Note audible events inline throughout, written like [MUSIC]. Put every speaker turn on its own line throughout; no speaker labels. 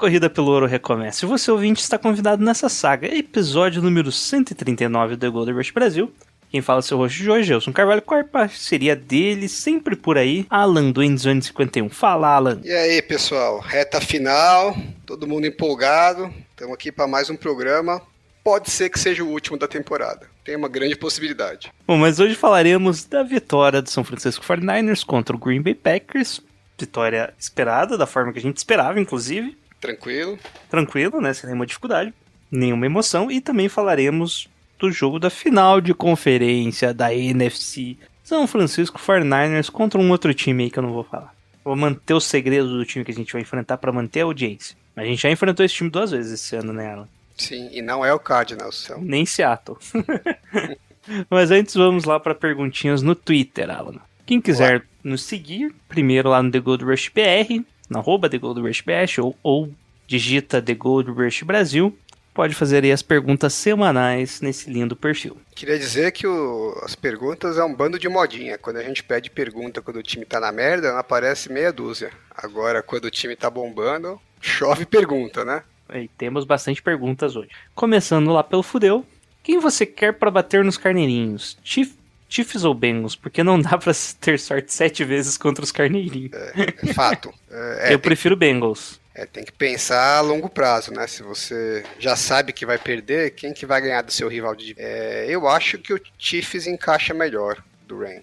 Corrida pelo ouro recomeça. E você, ouvinte, está convidado nessa saga, episódio número 139 do The Gold Rush Brasil. Quem fala é seu rosto de hoje, eu sou Carvalho, com a parceria dele, sempre por aí, Alan do Endzone 51. Fala, Alan.
E aí, pessoal? Reta final, todo mundo empolgado. Estamos aqui para mais um programa. Pode ser que seja o último da temporada. Tem uma grande possibilidade.
Bom, mas hoje falaremos da vitória do São Francisco 49ers contra o Green Bay Packers. Vitória esperada, da forma que a gente esperava, inclusive.
Tranquilo?
Tranquilo, né? Sem nenhuma dificuldade, nenhuma emoção. E também falaremos do jogo da final de conferência da NFC. São Francisco 49ers contra um outro time aí que eu não vou falar. Vou manter o segredo do time que a gente vai enfrentar para manter a audiência. A gente já enfrentou esse time duas vezes esse ano, né, Alan?
Sim, e não é o Cardinals, são.
Nem Seattle. [LAUGHS] Mas antes vamos lá para perguntinhas no Twitter, Alan. Quem quiser nos seguir, primeiro lá no The Gold Rush na arroba The Gold Rush BR, ou, ou digita The Gold Rush Brasil, pode fazer aí as perguntas semanais nesse lindo perfil.
Queria dizer que o- as perguntas é um bando de modinha. Quando a gente pede pergunta quando o time tá na merda, aparece meia dúzia. Agora, quando o time tá bombando, chove pergunta, né?
E temos bastante perguntas hoje. Começando lá pelo Fudeu. Quem você quer para bater nos carneirinhos? Chief, Chiefs ou Bengals? Porque não dá pra ter sorte sete vezes contra os carneirinhos.
É fato. [LAUGHS] É, é,
Eu prefiro Bengals.
É, tem que pensar a longo prazo, né? Se você já sabe que vai perder, quem que vai ganhar do seu rival de é, Eu acho que o Chiefs encaixa melhor do Rams.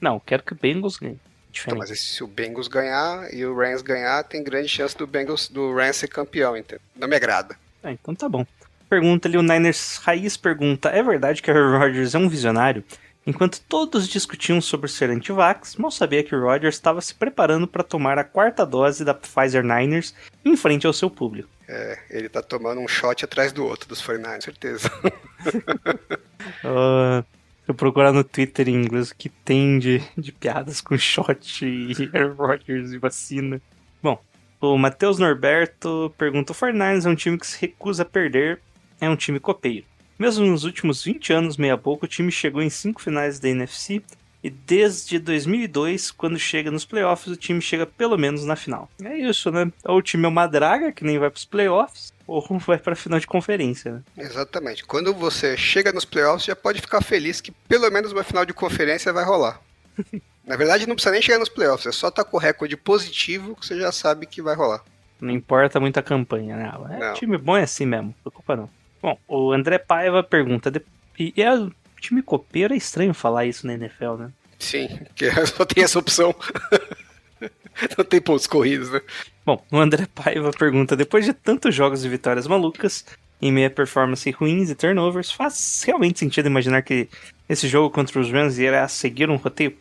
Não, quero que o Bengals ganhe.
Então, mas se o Bengals ganhar e o Rams ganhar, tem grande chance do Bengals do Rams ser campeão, então. Não me agrada.
Ah, então tá bom. Pergunta ali, o Niners Raiz pergunta: É verdade que o Aaron Rodgers é um visionário? Enquanto todos discutiam sobre ser antivax, mal sabia que o Rodgers estava se preparando para tomar a quarta dose da Pfizer Niners em frente ao seu público.
É, ele tá tomando um shot atrás do outro dos 49 certeza. [LAUGHS]
Ah, eu procurar no Twitter em inglês o que tem de, de piadas com shot e [LAUGHS] Aaron Rodgers e vacina. Bom, o Matheus Norberto pergunta: o 49ers é um time que se recusa a perder, é um time copeiro. Mesmo nos últimos 20 anos, meia boca, o time chegou em cinco finais da NFC e desde 2002, quando chega nos playoffs, o time chega pelo menos na final. É isso, né? Ou o time é uma draga, que nem vai pros playoffs, ou [LAUGHS] vai pra final de conferência, né?
Exatamente. Quando você chega nos playoffs, já pode ficar feliz que pelo menos uma final de conferência vai rolar. [LAUGHS] Na verdade, não precisa nem chegar nos playoffs, é só estar com o recorde positivo que você já sabe que vai rolar.
Não importa muito a campanha, né? É, time bom é assim mesmo, não preocupa não. Bom, o André Paiva pergunta: e é, o time copeiro é estranho falar isso na NFL, né?
Sim, porque só tem essa opção. [LAUGHS] não tem pontos corridos, né?
Bom, o André Paiva pergunta: depois de tantos jogos e vitórias malucas, em meia performance ruins e turnovers, faz realmente sentido imaginar que esse jogo contra os Rams irá seguir um roteiro,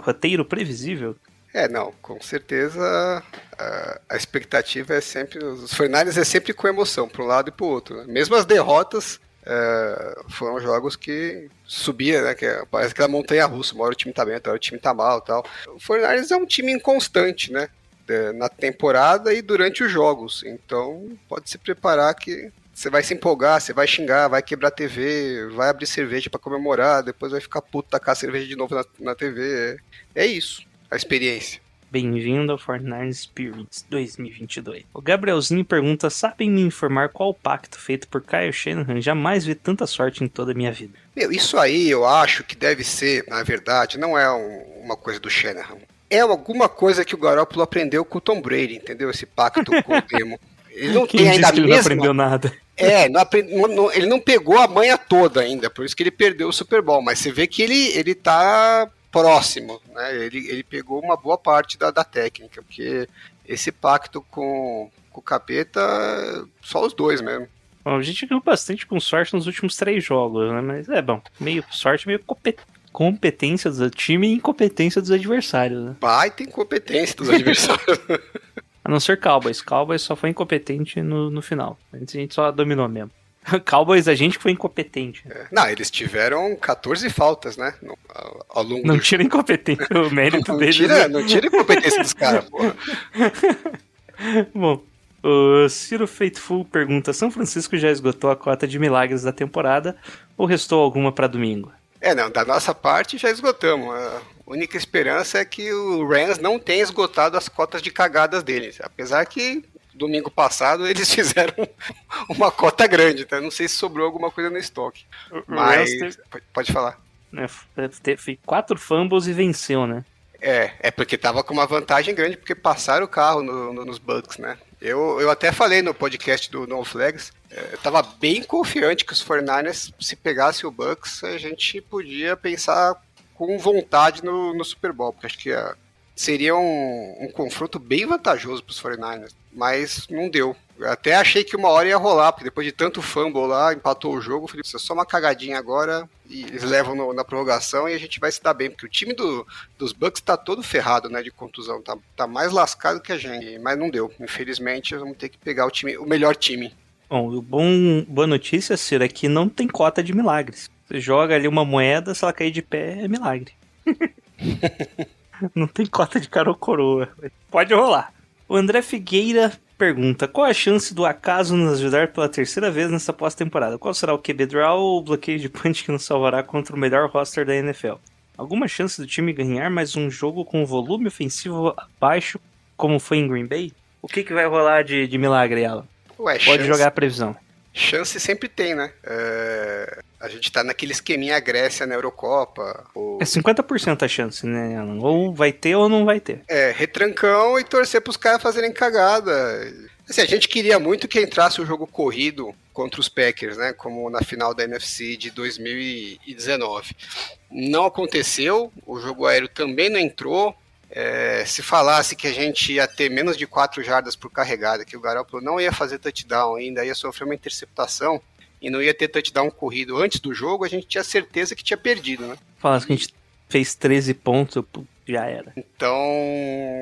roteiro previsível?
É, não, com certeza a, a expectativa é sempre. Os Fernandes é sempre com emoção, para um lado e para o outro. né? Mesmo as derrotas é, foram jogos que subia, né? Que é- parece aquela montanha russa. Uma hora o time tá bem, outra hora o time tá mal tal. O Fernandes é um time inconstante, né? é, na temporada e durante os jogos. Então pode se preparar que você vai se empolgar, você vai xingar, vai quebrar a TV, vai abrir cerveja para comemorar, depois vai ficar puto tacar a cerveja de novo na, na TV. É, é isso, a experiência.
Bem-vindo ao Fortnite Spirits 2022. O Gabrielzinho pergunta: sabem me informar qual o pacto feito por Kyle Shanahan? Jamais vi tanta sorte em toda a minha vida.
Meu, isso aí eu acho que deve ser, na verdade, não é um- uma coisa do Shanahan. É alguma coisa que o Garoppolo aprendeu com o Tom Brady, entendeu? Esse pacto com o [LAUGHS] demo. Ele não
Quem
tem ainda
que ele não
mesma...
aprendeu nada?
É, não apre- não- não- ele não pegou a manha toda ainda, por isso que ele perdeu o Super Bowl, mas você vê que ele, ele tá próximo, né? Ele, ele pegou uma boa parte da, da técnica, porque esse pacto com, com o capeta, só os dois mesmo.
Bom, a gente ganhou bastante com sorte nos últimos três jogos, né? Mas é bom, meio sorte, meio compe- competência do time e incompetência dos adversários, né?
Baita incompetência dos adversários. [LAUGHS]
A não ser Cowboys. Cowboys só foi incompetente no, no final. Antes a gente só dominou mesmo. [LAUGHS] Cowboys, a gente foi incompetente.
É. Não, eles tiveram 14 faltas, né? no- ao, ao longo
Não
do
tira incompetência o [LAUGHS] mérito
Não
deles.
tira,
né?
não tira a competência dos caras, porra. [LAUGHS]
Bom, o Ciro Faithful pergunta: São Francisco já esgotou a cota de milagres da temporada ou restou alguma pra domingo?
É, não, da nossa parte já esgotamos. A única esperança é que o Rams não tenha esgotado as cotas de cagadas deles. Apesar que domingo passado eles [LAUGHS] fizeram uma cota grande, tá? Não sei se sobrou alguma coisa no estoque. Mas.
Rams
Pode- falar.
teve quatro fumbles e venceu, né?
É, é porque tava com uma vantagem grande, porque passaram o carro no- no- nos Bucks, né? Eu, eu até falei no podcast do No Flags, é, eu tava bem confiante que os 49ers, se pegasse o Bucks, a gente podia pensar com vontade no, no Super Bowl, porque acho que ah, seria um, um confronto bem vantajoso pros 49ers, mas não deu. Eu até achei que uma hora ia rolar, porque depois de tanto fumble lá, empatou o jogo, eu falei, "Isso é só uma cagadinha agora, e eles levam no- na prorrogação e a gente vai se dar bem, porque o time do, dos Bucks tá todo ferrado, né, de contusão, tá, tá mais lascado que a gente, mas não deu. Infelizmente, vamos ter que pegar o time, o melhor time.
Bom, o bom, boa notícia, Ciro, é que não tem cota de milagres. Você joga ali uma moeda, se ela cair de pé, é milagre. [LAUGHS] [LAUGHS] não tem cota de cara ou coroa. Pode rolar. O André Figueira pergunta: qual a chance do acaso nos ajudar pela terceira vez nessa pós-temporada? Qual será o QB draw ou o bloqueio de punch que nos salvará contra o melhor roster da NFL? Alguma chance do time ganhar mais um jogo com volume ofensivo abaixo, como foi em Green Bay? O que, que vai rolar de, de milagre, Alan?
Ué,
Pode
chance-
jogar a previsão.
Chance sempre tem, né? É, a gente tá naquele esqueminha Grécia na Eurocopa. O...
É 50% a chance, né, Alan? Ou vai ter ou não vai ter.
É, retrancão e torcer pros caras fazerem cagada. Assim, a gente queria muito que entrasse o jogo corrido contra os Packers, né? Como na final da NFC de 2019. Não aconteceu, o jogo aéreo também não entrou. É, se falasse que a gente ia ter menos de 4 jardas por carregada, que o Garoppolo não ia fazer touchdown ainda, ia sofrer uma interceptação e não ia ter touchdown corrido antes do jogo, a gente tinha certeza que tinha perdido, né?
Falasse que a gente fez 13 pontos, já era.
Então,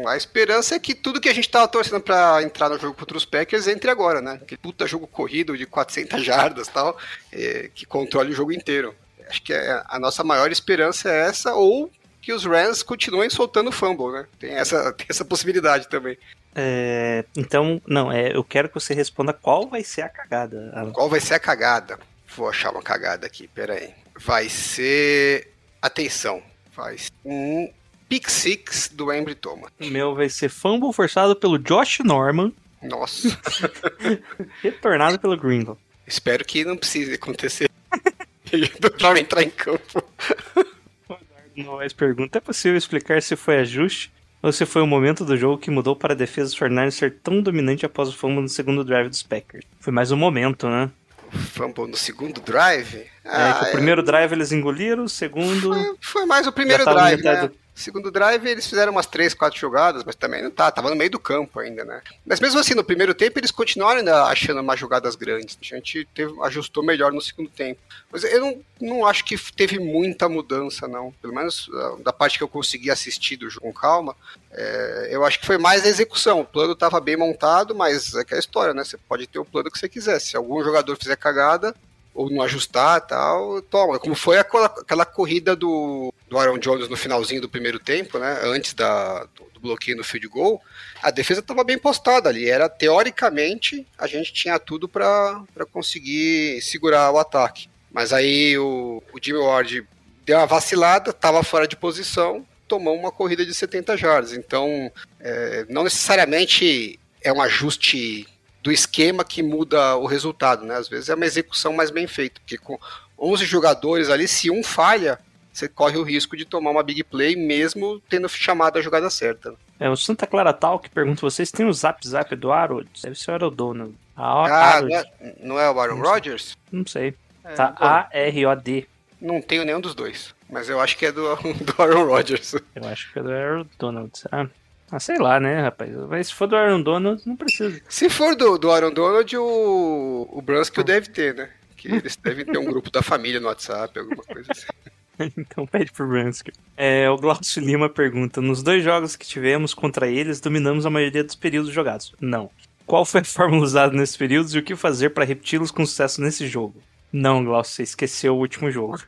a esperança é que tudo que a gente tava torcendo pra entrar no jogo contra os Packers entre agora, né? Que puta jogo corrido de 400 jardas e tal, é, que controle o jogo inteiro. Acho que é- a nossa maior esperança é essa, ou que os Rams continuem soltando fumble, né? Tem essa, [LAUGHS] tem essa possibilidade também.
É, então, não, é, eu quero que você responda qual vai ser a cagada. Alan.
Qual vai ser a cagada? Vou achar uma cagada aqui, pera aí. Vai ser. Atenção, vai ser um pick six do Embry Thomas.
O meu vai ser fumble forçado pelo Josh Norman,
Nossa. [LAUGHS]
retornado pelo Gringo.
Espero que não precise acontecer. [LAUGHS] Pra entrar em campo.
Novaes pergunta: é possível explicar se foi ajuste ou se foi o momento do jogo que mudou para a defesa dos 49ers ser tão dominante após o fumble no segundo drive dos Packers? Foi mais um momento, né?
Fumble no segundo drive?
é, que o primeiro drive eles engoliram, o segundo.
Foi, foi mais o primeiro drive, né?
do-
Segundo drive, eles fizeram umas 3, 4 jogadas, mas também não tá, tava no meio do campo ainda, né? Mas mesmo assim, no primeiro tempo, eles continuaram ainda achando umas jogadas grandes. A gente teve- ajustou melhor no segundo tempo. Mas eu não, não acho que teve muita mudança, não. Pelo menos ah, da parte que eu consegui assistir do jogo com calma, é, eu acho que foi mais a execução. O plano estava bem montado, mas é aquela história, né? Você pode ter o plano que você quiser. Se algum jogador fizer cagada, ou não ajustar tal, toma. Como foi aquela, aquela corrida do, do Aaron Jones no finalzinho do primeiro tempo, né? Antes da, do, do bloqueio no field goal, a defesa estava bem postada ali. Era teoricamente a gente tinha tudo para conseguir segurar o ataque. Mas aí o, o Jimmy Ward deu uma vacilada, estava fora de posição, tomou uma corrida de 70 jardas. Então, é, não necessariamente é um ajuste do esquema que muda o resultado, né? Às vezes é uma execução mais bem feita, porque com 11 jogadores ali, se um falha, você corre o risco de tomar uma big play mesmo tendo chamado a jogada certa.
É, o Santa Clara Talk pergunta: vocês têm o zap zap do Harold? Deve ser o Aaron Donald. A
Ah,
Harold,
não é, não é o Aaron
Não.
Rodgers?
não sei.
É,
Tá A-R-O-D.
não tenho nenhum dos dois, mas eu acho que é do, [LAUGHS] do Aaron Rodgers.
Eu acho que é do Aaron Donald. Ah, ah, sei lá, né, rapaz? Mas se for do Aaron Donald, não precisa.
Se for do, do Aaron Donald, o, o Brunskill deve ter, né? Que eles devem ter um grupo da família no WhatsApp, alguma coisa assim. [LAUGHS] [LAUGHS]
então pede pro Brunsker. É, o Glaucio Lima pergunta: Nos dois jogos que tivemos contra eles, dominamos a maioria dos períodos jogados. Não. Qual foi a [LAUGHS] fórmula usada nesses períodos e o que fazer para repeti-los com sucesso nesse jogo? Não, Glaucio, você esqueceu o último jogo.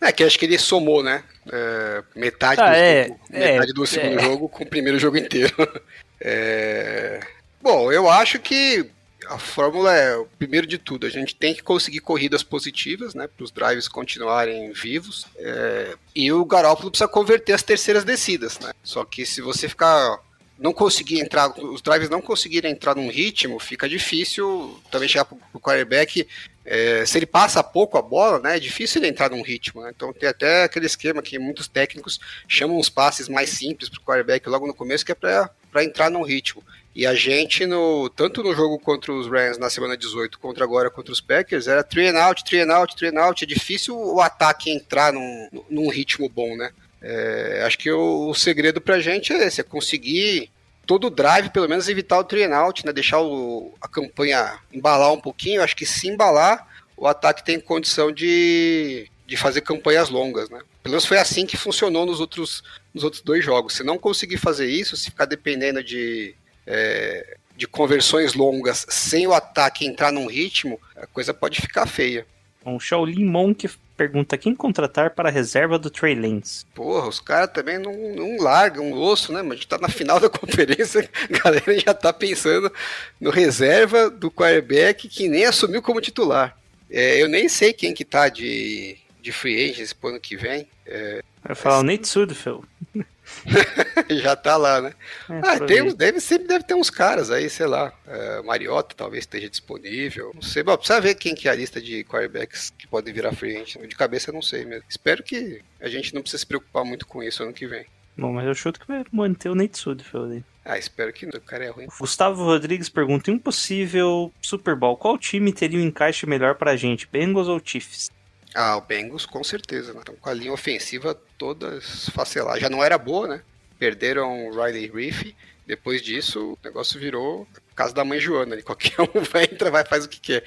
É que acho que ele somou, né? É, metade,
Ah,
do,
é,
segundo- metade
é,
do segundo
é.
jogo com o primeiro jogo inteiro. [LAUGHS] É, Bom, eu acho que a fórmula é, o primeiro de tudo, a gente tem que conseguir corridas positivas, né? Para os drives continuarem vivos. É, E o Garoppolo precisa converter as terceiras descidas, né? Só que se você ficar. Não conseguir entrar, os drives não conseguirem entrar num ritmo, fica difícil também chegar pro, pro quarterback é, se ele passa pouco a bola, né, é difícil ele entrar num ritmo. Né? Então tem até aquele esquema que muitos técnicos chamam os passes mais simples para o quarterback logo no começo, que é para entrar num ritmo. E a gente, no, tanto no jogo contra os Rams na semana 18, contra agora contra os Packers, era three and out, three and out, three and out. É difícil o ataque entrar num, num ritmo bom, né? É, acho que o, o segredo pra gente é esse, é conseguir todo o drive, pelo menos evitar o three and out, né? Deixar o, a campanha embalar um pouquinho. Acho que se embalar, o ataque tem condição de, de fazer campanhas longas, né? Pelo menos foi assim que funcionou nos outros, nos outros dois jogos. Se não conseguir fazer isso, se ficar dependendo de, é, de conversões longas sem o ataque entrar num ritmo, a coisa pode ficar feia.
O Shaolin Monk pergunta quem contratar para a reserva do Trey Lance.
Porra, os caras também não, não largam o osso, né? Mas a gente tá na final da [LAUGHS] conferência, a galera já tá pensando no reserva do quarterback que nem assumiu como titular. É, eu nem sei quem que tá de, de free agents pro ano que vem. É,
Vai falar o Nate Sudfeld. [LAUGHS]
já tá lá, né?
É,
Ah, tem, deve, sempre deve ter uns caras aí, sei lá. É, Mariota talvez esteja disponível. Não sei, bom, precisa ver quem que é a lista de quarterbacks que podem virar free agent. De cabeça eu não sei mesmo. Espero que a gente não precise se preocupar muito com isso ano que vem.
Bom, mas eu chuto que vai manter o Nate Sudfeld aí.
Ah, espero que não. O cara é ruim.
Gustavo Rodrigues pergunta: em um possível Super Bowl, qual time teria um encaixe melhor pra gente, Bengals ou Chiefs?
Ah, o Bengals com certeza, né? Estão com a linha ofensiva toda esfacelada. Já não era boa, né? Perderam o Riley Reef. Depois disso, o negócio virou casa da mãe Joana. Ali. Qualquer um [LAUGHS] vai, entra, vai, faz o que quer.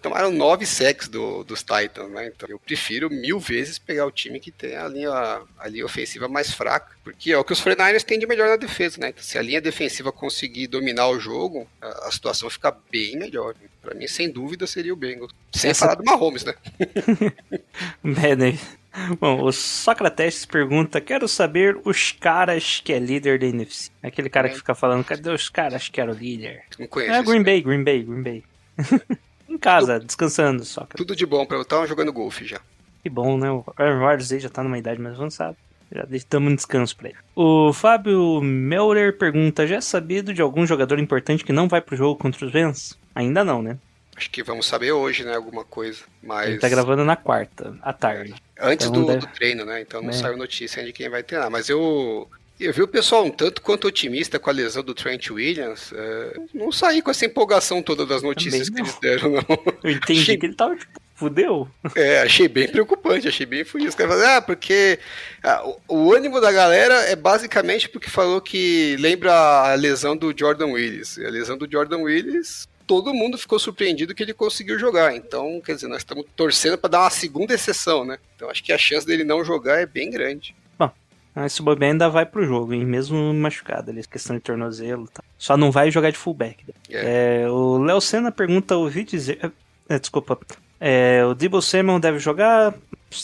Tomaram nove sacks do, dos Titans, né? Então eu prefiro mil vezes pegar o time que tem a linha, a linha ofensiva mais fraca. Porque é o que os 49ers têm de melhor na defesa, né? Então, se a linha defensiva conseguir dominar o jogo, a, a situação fica bem melhor. Né? Pra mim, sem dúvida, seria o Bengals. Sem
Essa-
falar do Mahomes, né?
É, [LAUGHS] né? [LAUGHS] Bom, o Socrates pergunta: Quero saber os caras que é líder da NFC. Aquele cara que fica falando: Cadê os caras que era o líder?
Não conheço.
É Green Bay, Green Bay, Green [LAUGHS] Bay. em casa, descansando, Socrates.
Tudo de bom pra eu estar jogando golfe já.
Que bom, né? O Aaron Rodgers já tá numa idade mais avançada. Já damos um descanso pra ele. O Fábio Melder pergunta: Já é sabido de algum jogador importante que não vai pro jogo contra os Vans? Ainda não, né?
Acho que vamos saber hoje, né? Alguma coisa. Mas
Ele tá gravando na quarta, à tarde.
Antes
então
do,
deve-
do treino, né? Então não
É.
saiu notícia de quem vai treinar. Mas eu. Eu vi o pessoal um tanto quanto otimista com a lesão do Trent Williams. é, não saí com essa empolgação toda das notícias que eles deram, não.
Eu entendi
Achei-
que ele tava, tipo, fudeu.
É, achei bem preocupante, achei bem fudido. Os caras falaram, ah, porque ah, o, o ânimo da galera é basicamente porque falou que lembra a lesão do Jordan Willis. A lesão do Jordan Willis, todo mundo ficou surpreendido que ele conseguiu jogar. Então, quer dizer, nós estamos torcendo para dar uma segunda exceção, né? Então acho que a chance dele não jogar é bem grande.
Mas se o bobear ainda vai pro jogo, hein? Mesmo machucado ali, questão de tornozelo e tal. Só não vai jogar de fullback.
É.
É, o Léo Senna pergunta, ouvi dizer... É, desculpa. É, o Debo Samuel deve jogar.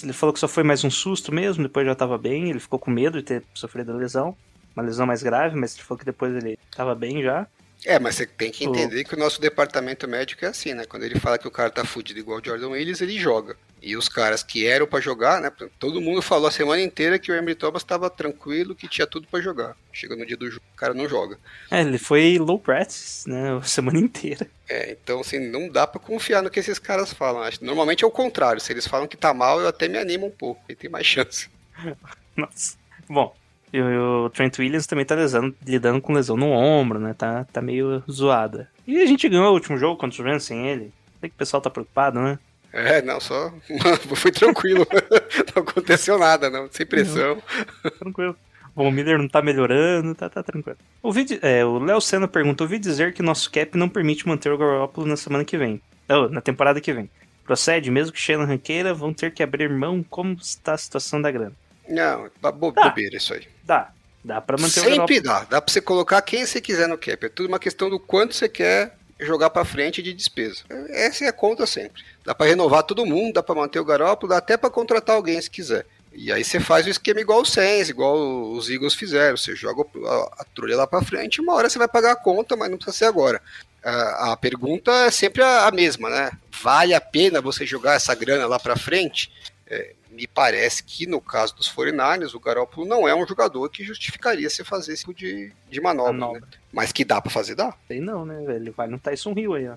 Ele falou que só foi mais um susto mesmo, depois já tava bem. Ele ficou com medo de ter sofrido a lesão. Uma lesão mais grave, mas ele falou que depois ele tava bem já.
É, mas você tem que entender que o nosso departamento médico é assim, né? Quando ele fala que o cara tá fudido igual o Jordan Willis, ele joga. E os caras que eram pra jogar, né? Todo mundo falou a semana inteira que o Emory Thomas tava tranquilo, que tinha tudo pra jogar. Chega no dia do jogo, o cara não joga.
É, ele foi low practice, né? [LAUGHS] A semana inteira.
É, então, assim, não dá pra confiar no que esses caras falam. Normalmente é o contrário. Se eles falam que tá mal, eu até me animo um pouco. E tem mais [LAUGHS] chance.
Nossa. Bom, e o, o Trent Williams também tá lesando- lidando com lesão no ombro, né? Tá, tá meio zoada. E a gente ganhou o último jogo contra os Rams sem ele. Sei que o pessoal tá preocupado, né?
É, não, só. [LAUGHS] Foi tranquilo. [LAUGHS] não aconteceu nada, não. Sem pressão.
Tranquilo. Bom, o Miller não tá melhorando, tá, tá tranquilo. Ouvi, é, o Léo Senna pergunta: ouvi dizer que nosso cap não permite manter o Garoppolo na semana que vem. Oh, na temporada que vem. Procede, mesmo que Shanahan queira, vão ter que abrir mão como está a situação da grana.
Não, bo bo
Tá.
bobeira isso aí.
Dá, dá pra manter o
Sempre dá. Dá pra você colocar quem você quiser no cap. É tudo uma questão do quanto você quer jogar pra frente de despesa. Essa é a conta sempre. Dá pra renovar todo mundo, dá pra manter o Garoppolo, dá até pra contratar alguém se quiser. E aí você faz o esquema igual o Sainz, igual os Eagles fizeram. Você joga a, a trolha lá pra frente, uma hora você vai pagar a conta, mas não precisa ser agora. A, a pergunta é sempre a, a mesma, né? Vale a pena você jogar essa grana lá pra frente? É, me parece que no caso dos 49ers, o Garoppolo não é um jogador que justificaria você fazer esse tipo de, de manobra.
Manobra.
né? Mas que dá pra fazer, dá.
Sei não, né, velho? Ele vai no Tyson Hill aí, ó.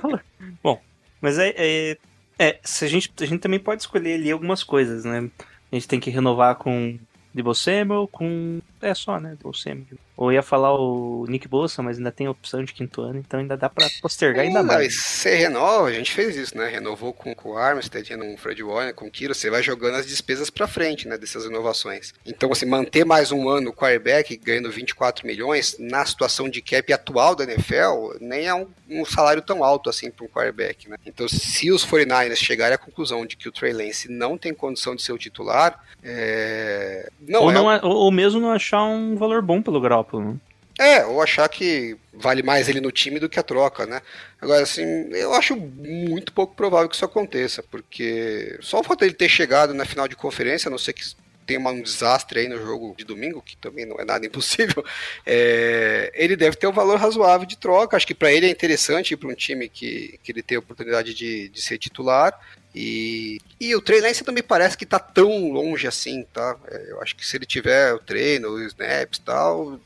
[LAUGHS] Bom, mas é, é, é, se a gente, a gente também pode escolher ali algumas coisas, né? A gente tem que renovar com Debo Samuel, com... É só, né? Debo Samuel. Ou ia falar o Nick Bossa, mas ainda tem opção de quinto ano, então ainda dá pra postergar ainda
Hum,
mais.
Mas você renova, a gente fez isso, né? Renovou com, com o Armstead, com o Fred Warner, com o Kiro, você vai jogando as despesas pra frente, né? Dessas renovações. Então, assim, manter mais um ano o quarterback ganhando 24 milhões na situação de cap atual da NFL, nem é um, um salário tão alto assim para um quarterback, né? Então, se os 49ers chegarem à conclusão de que o Trey Lance não tem condição de ser o titular, é... não
ou,
é
não, a- ou, mesmo não achar um valor bom pelo Garoppolo. né?
É, ou achar que vale mais ele no time do que a troca, né? Agora, assim, eu acho muito pouco provável que isso aconteça, porque só o fato dele ter chegado na final de conferência, a não ser que uma- um desastre aí no jogo de domingo, que também não é nada [LAUGHS] impossível, é, ele deve ter um valor razoável de troca. Acho que para ele é interessante ir para um time que, que ele tem a oportunidade de, de ser titular. E, e o não me parece que tá tão longe assim, tá? É, eu acho que se ele tiver o treino, os snaps e tal,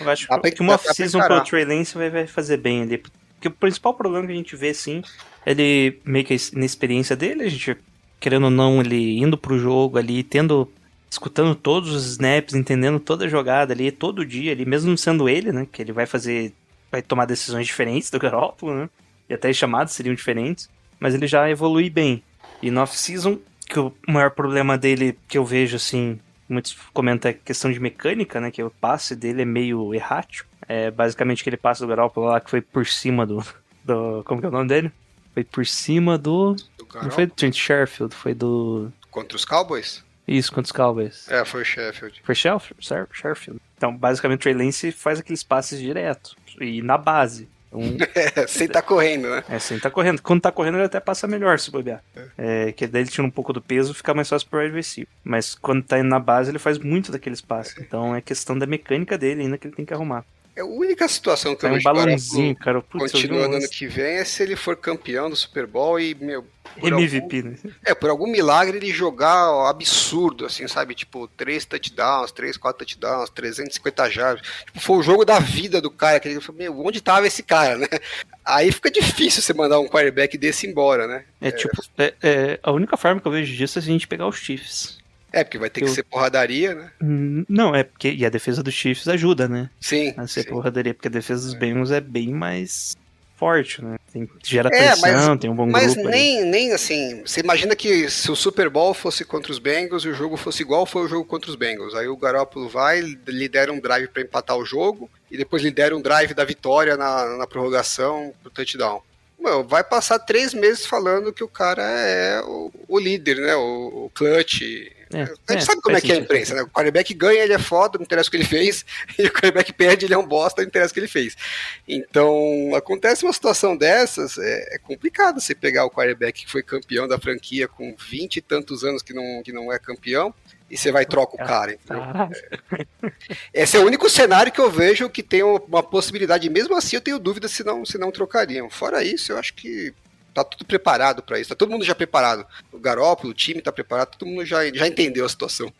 Eu acho
Dá pra-
que uma off-season pro Trey Lance vai, vai fazer bem ali. Porque o principal problema que a gente vê, sim, ele meio que a inexperiência dele, a gente, querendo ou não, ele indo pro jogo ali, tendo, escutando todos os snaps, entendendo toda a jogada ali, todo dia ali, mesmo não sendo ele, né, que ele vai fazer, vai tomar decisões diferentes do [LAUGHS] Garoppolo, né, e até os chamados seriam diferentes, mas ele já evolui bem. E no off-season, que o maior problema dele, que eu vejo, assim, muitos comentam a questão de mecânica, né? Que o passe dele é meio errático. É basicamente aquele passe do Garoppolo lá que foi por cima do. do como que é o nome dele? Foi por cima do.
do
Não foi do Trent Sherfield, foi do.
Contra os Cowboys?
Isso, contra os Cowboys.
É, foi o Sheffield.
Foi Sherfield? Sher- Sherfield. Então, basicamente, o Trey Lance faz aqueles passes direto. E na base. Um, [LAUGHS]
É, sem tá correndo, né?
É, sim, tá correndo. Quando tá correndo, ele até passa melhor se bobear. É, que daí ele tira um pouco do peso fica mais fácil pro receiver. Mas quando tá indo na base, ele faz muito daqueles passes. Então é questão da mecânica dele ainda que ele tem que arrumar.
É a única situação que
Sai
eu
um
o
balãozinho, cara. Putz,
continuando ano que vem é se ele for campeão do Super Bowl e, meu.
MVP, né?
algum- é, por algum milagre ele jogar ó, absurdo, assim, sabe? Tipo, três touchdowns, três, quatro touchdowns, 350 jardas. Tipo, foi o jogo da vida do cara. Que ele falou, meu, onde tava esse cara, né? [LAUGHS] Aí fica difícil você mandar um quarterback desse embora, né?
É, tipo, é, é, a única forma que eu vejo disso é se a gente pegar os Chiefs.
É, porque vai ter que
Eu-
ser porradaria, né?
Hum, Não, é porque. E a defesa dos Chiefs ajuda, né?
Sim.
A ser
sim.
porradaria, porque a defesa dos Bengals é bem mais forte, né? Tem, gera
É,
pressão,
mas-
tem um bom
Mas
grupo ali.
nem, nem assim, você imagina que se o Super Bowl fosse contra os Bengals e o jogo fosse igual foi o jogo contra os Bengals. Aí o Garoppolo vai, lidera um drive para empatar o jogo e depois lidera um drive da vitória na, na prorrogação pro touchdown. Meu, vai passar três meses falando que o cara é o, o líder, né? O, o clutch.
É,
a gente
é,
sabe como é que é a imprensa, né? O quarterback ganha, ele é foda, não interessa o que ele fez. [LAUGHS] E o quarterback perde, ele é um bosta, não interessa o que ele fez. Então, acontece uma situação dessas, é, é complicado você pegar o quarterback que foi campeão da franquia com 20 e tantos anos que não, que não é campeão e você vai e troca o cara. entendeu?
Caralho.
Esse é o único cenário que eu vejo que tem uma possibilidade. Mesmo assim, eu tenho dúvida se não, se não trocariam. Fora isso, eu acho que tá tudo preparado para isso. Tá todo mundo já preparado. O Garópolo, o time tá preparado, todo mundo já, já entendeu a situação.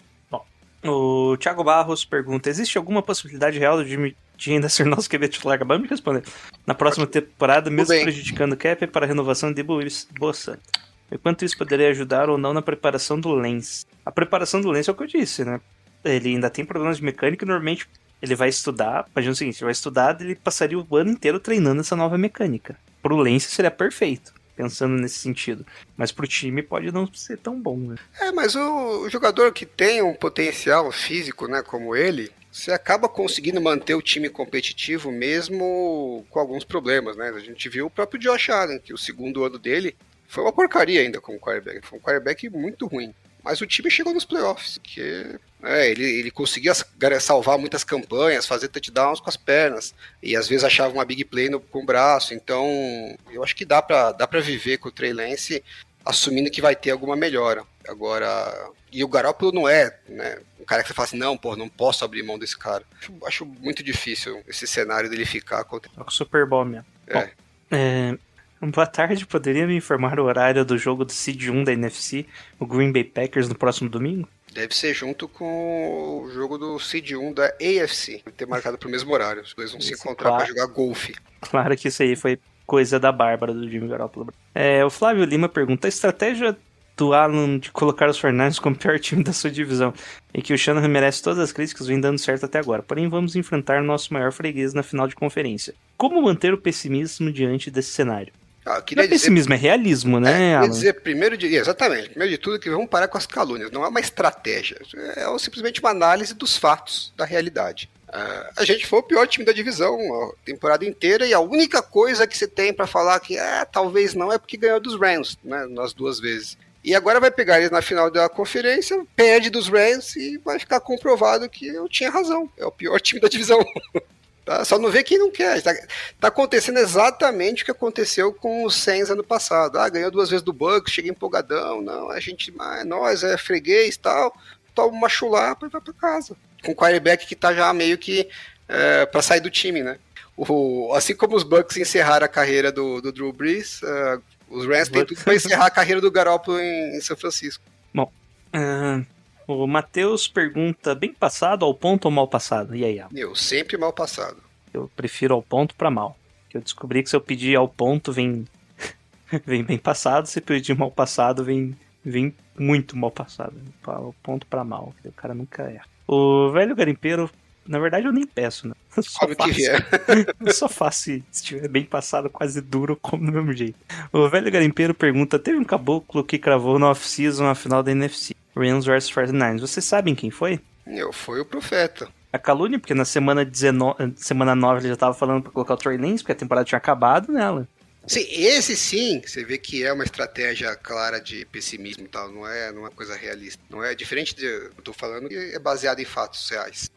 O Thiago Barros pergunta: existe alguma possibilidade real de G ainda ser nosso QB titular? Acabamos de responder. Na próxima temporada, mesmo prejudicando o cap para a renovação de Bossa. E quanto isso poderia ajudar ou não na preparação do Lens? A preparação do Lens é o que eu disse, né? Ele ainda tem problemas de mecânica e normalmente ele vai estudar. Imagina o seguinte: ele vai estudar ele passaria o ano inteiro treinando essa nova mecânica. Pro Lens seria perfeito, pensando nesse sentido. Mas pro time pode não ser tão bom, né?
É, mas o, o jogador que tem um potencial físico, né, como ele, você acaba conseguindo manter o time competitivo mesmo com alguns problemas, né? A gente viu o próprio Josh Allen, que o segundo ano dele Foi uma porcaria ainda como quarterback. Foi um quarterback muito ruim. Mas o time chegou nos playoffs, que é, ele, ele conseguia salvar muitas campanhas, fazer touchdowns com as pernas, e às vezes achava uma big play no, com o braço. Então, eu acho que dá pra, dá pra viver com o Trey Lance, assumindo que vai ter alguma melhora. Agora, e o Garoppolo não é né, um cara que você fala assim, não, pô, não posso abrir mão desse cara. Acho, acho muito difícil esse cenário dele ficar contra.
É o Super Bowl mesmo.
É.
Bom, é, [LAUGHS] Boa tarde, poderia me informar o horário do jogo do Seed 1 da NFC, o Green Bay Packers, no próximo domingo?
Deve ser junto com o jogo do Seed 1 da AFC. Deve ter marcado pro mesmo horário. Os dois vão se encontrar
claro.
para jogar golfe.
Claro que isso aí foi coisa da Bárbara do Jimmy Garoppolo. É, o Flávio Lima pergunta: a estratégia do Alan de colocar os Fernandes como [LAUGHS] pior time da sua divisão e que o Shanahan merece todas as críticas vem dando certo até agora. Porém, vamos enfrentar nosso maior freguês na final de conferência. Como manter o pessimismo diante desse cenário?
Ah,
Não é pessimismo, é realismo, né,
É, queria dizer, primeiro de, exatamente, primeiro de tudo que vamos parar com as calúnias, não é uma estratégia, é simplesmente uma análise dos fatos, da realidade. Ah, a gente foi o pior time da divisão a temporada inteira e a única coisa que você tem pra falar que é, talvez não é porque ganhou dos Rams, né, nas duas vezes. E agora vai pegar eles na final da conferência, perde dos Rams e vai ficar comprovado que eu tinha razão. É o pior time da divisão. [LAUGHS] Tá? Só não vê quem não quer. Tá, tá acontecendo exatamente o que aconteceu com o Saints ano passado. Ah, ganhou duas vezes do Bucks, chega empolgadão. Não, a gente, ah, é nós, é freguês e tal. Toma uma chulapa e vai pra casa. Com o quarterback que tá já meio que é, pra sair do time, né? O, assim como os Bucks encerraram a carreira do, do Drew Brees, uh, os Rams têm tudo pra encerrar a carreira do Garoppolo em, em São Francisco.
Ah, o Matheus pergunta: bem passado ao ponto ou mal passado? E aí, Alan?
Meu, sempre mal passado.
Eu prefiro ao ponto pra mal. Que eu descobri que se eu pedir ao ponto, vem. [LAUGHS] vem bem passado. Se pedir mal passado, vem, vem muito mal passado. Ao ponto pra mal. O cara nunca erra. O velho garimpeiro, na verdade, eu nem peço, né? Eu [LAUGHS] só
que
faço. Eu [LAUGHS] só faço se estiver bem passado, quase duro, como do mesmo jeito. O velho garimpeiro pergunta: teve um caboclo que cravou na off-season a final da NFC. Rams vs 49 Vocês sabem quem foi?
Meu, foi o profeta.
A calúnia, porque na semana, 19, semana 9 ele já tava falando pra colocar o Trey Lance, porque a temporada tinha acabado nela.
Sim, esse sim, você vê que é uma estratégia clara de pessimismo e tal, não é, não é uma coisa realista. Não é diferente de eu tô falando que é baseado em fatos reais.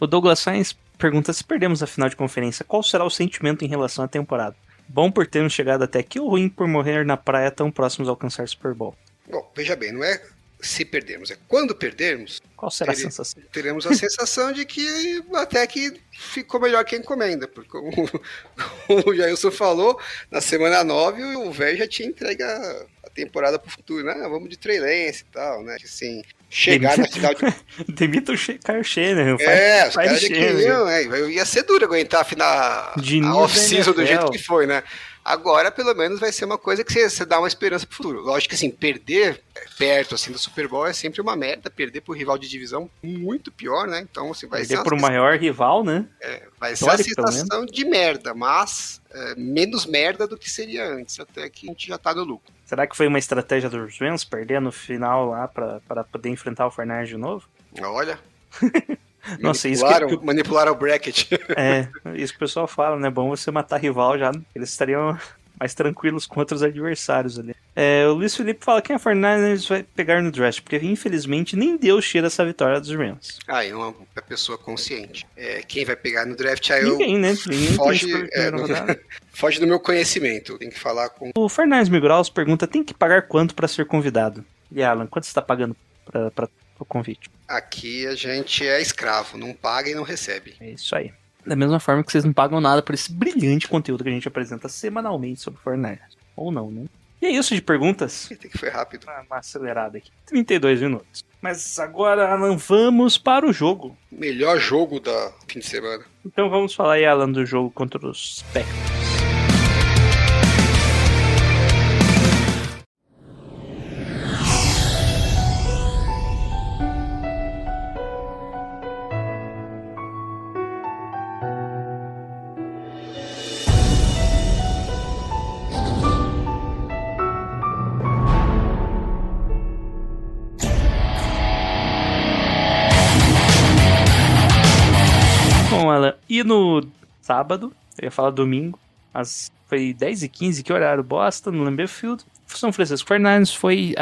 O Douglas Sainz pergunta se perdemos a final de conferência, qual será o sentimento em relação à temporada? Bom por termos chegado até aqui ou ruim por morrer na praia tão próximos a alcançar Super Bowl?
Bom, veja bem, não é se perdermos, é quando perdermos,
Qual será a
Ele-
sensação?
teremos a sensação de que até que ficou melhor que a encomenda, porque como, [LAUGHS] como o Jailson falou, na semana 9 o velho já tinha entregue a, a temporada pro futuro, né? Vamos de Trey Lance e tal, né? Assim, chegar na final de [LAUGHS]
Demita o Kyle Shanahan.
É, os caras já queriam, é, ia ser duro aguentar a final,
De
a off-season do jeito que foi, né? Agora, pelo menos, vai ser uma coisa que você, você dá uma esperança pro futuro. Lógico que, assim, perder perto, assim, do Super Bowl é sempre uma merda. Perder pro rival de divisão, muito pior, né? Então, assim, vai
Perder
ser
por um
uma,
maior rival, né?
vai ser uma
histórico, pelo
sensação de merda, mas é, menos merda do que seria antes, até que a gente já tá no lucro.
Será que foi uma estratégia dos Rams perder no final lá pra poder enfrentar o Fernandes de novo?
Olha... [LAUGHS]
Nossa, isso que-
manipularam,
que-
manipularam o bracket. [LAUGHS]
É, isso que o pessoal fala, né? Bom você matar rival já. Eles estariam mais tranquilos contra os adversários ali. É, o Luiz Felipe fala quem a Fernandes vai pegar no draft, porque infelizmente nem Deus cheira essa vitória dos Rams.
Ah, e uma pessoa consciente. É, quem vai pegar no draft aí eu
Ninguém, né? Ninguém
foge, é, não- [LAUGHS] foge do meu conhecimento. Tem que falar com.
O Fernandes Migraus pergunta: tem que pagar quanto pra ser convidado? E Alan, quanto você tá pagando pra, o convite?
Aqui a gente é escravo, não paga e não recebe.
É isso aí. Da mesma forma que vocês não pagam nada por esse brilhante conteúdo que a gente apresenta semanalmente sobre o Fernandes. Ou não, né? E é isso de perguntas.
Tem que foi rápido.
Uma, uma acelerada aqui. 32 minutos. Mas agora, Alan, vamos para o jogo.
Melhor jogo da fim de semana.
Então vamos falar aí, Alan, do jogo contra os Packers. Bom, Alan, e no sábado, eu ia falar domingo, foi 10 e 15 que horário? Boston, no Lambeau Field. São Francisco 49ers foi,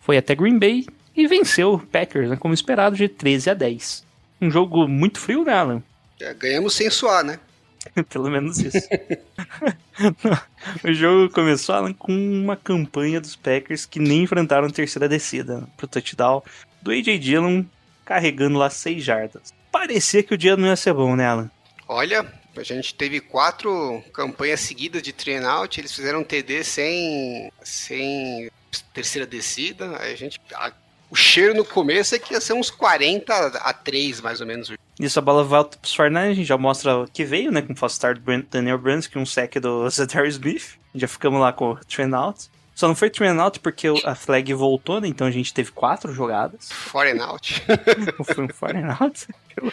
foi até Green Bay e venceu o Packers, né, como esperado, de 13 a 10. Um jogo muito frio, né, Alan?
É, ganhamos sem suar, né? [LAUGHS]
Pelo menos isso. [LAUGHS] o jogo começou Alan, com uma campanha dos Packers que nem enfrentaram a terceira descida né, pro touchdown do A.J. Dillon carregando lá seis jardas. Parecia que o dia não ia ser bom, né, Alan?
Olha, a gente teve quatro campanhas seguidas de train out, eles fizeram um TD sem, sem terceira descida, a gente... A, o cheiro no começo é que ia ser uns 40 a 3, mais ou menos.
Isso, a bola volta pros Fortnite, a gente já mostra que veio, né, com o false start do Daniel Bransky, um sec do [LAUGHS] Zedarius Smith. Já ficamos lá com o train out. Só não foi train out porque a flag voltou, né, então a gente teve quatro jogadas.
Foreign out. [LAUGHS]
foi um foreign out, pelo.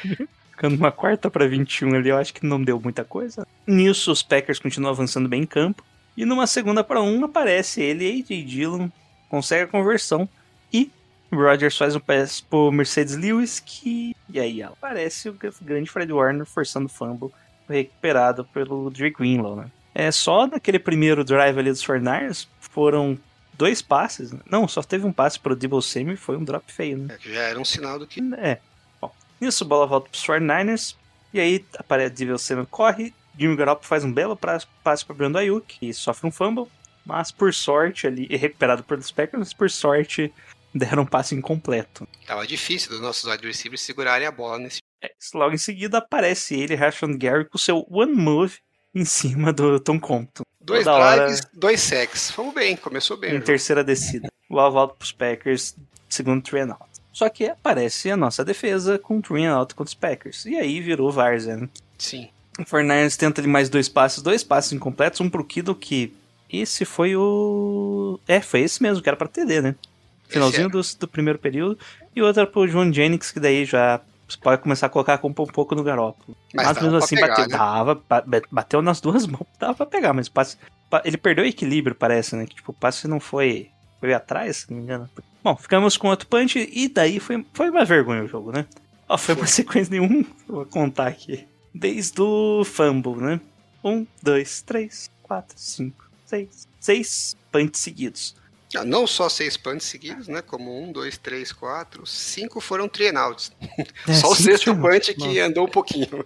Ficando uma quarta para 21 ali, eu acho que não deu muita coisa. Nisso, os Packers continuam avançando bem em campo. E numa segunda para um, aparece ele, AJ Dillon, consegue a conversão. E o Rodgers faz um pass pro Mercedes Lewis, que. E aí aparece o grande Fred Warner forçando o fumble, recuperado pelo Drake Greenlaw, né? É só naquele primeiro drive ali dos 49 foram dois passes. Né? Não, só teve um passe pro Debo Samuel foi um drop feio, né?
É, já era um sinal do que.
É. Nisso, a bola volta para os 49ers. E aí aparece Devil Samuel corre. Jimmy Garoppolo faz um belo passe para Brandon Ayuk, que sofre um fumble. Mas por sorte, ali, recuperado por Packers, mas por sorte, deram um passe incompleto.
Tava difícil dos nossos wide receivers segurarem a bola nesse.
É, logo em seguida aparece ele, Rashon Gary, com seu one move em cima do Tom Compton.
Dois Toda drives, hora... dois sacks. Fomos bem, começou bem.
Em terceira descida. O volta para os Packers, segundo out. Só que aparece a nossa defesa com o Out contra os Packers. E aí virou Varzen.
Sim.
O Fernandes tenta de mais dois passes, dois passes incompletos, um pro Kido que. Esse foi o. É, foi esse mesmo, que era pra TD, né? Finalzinho é. do, do primeiro período. E outra pro João Jennings, que daí já pode começar a colocar com um pouco no garoto. Mas, mas mesmo assim, pegar, bateu, né? dava, bateu nas duas [LAUGHS] mãos, dava pra pegar, mas passe, ele perdeu o equilíbrio, parece, né? Que tipo, o passe não foi, foi atrás, se não me engano. Bom, ficamos com outro punch e daí foi, foi uma vergonha o jogo, né? Ó, foi uma sequência nenhum, [LAUGHS] vou contar aqui. Desde o fumble, né? Um, dois, três, quatro, cinco, seis. Seis punts seguidos.
Ah, não só seis punts seguidos, né? Como um, dois, três, quatro, cinco foram trienouts. [LAUGHS] É, só o sexto punch que andou um pouquinho.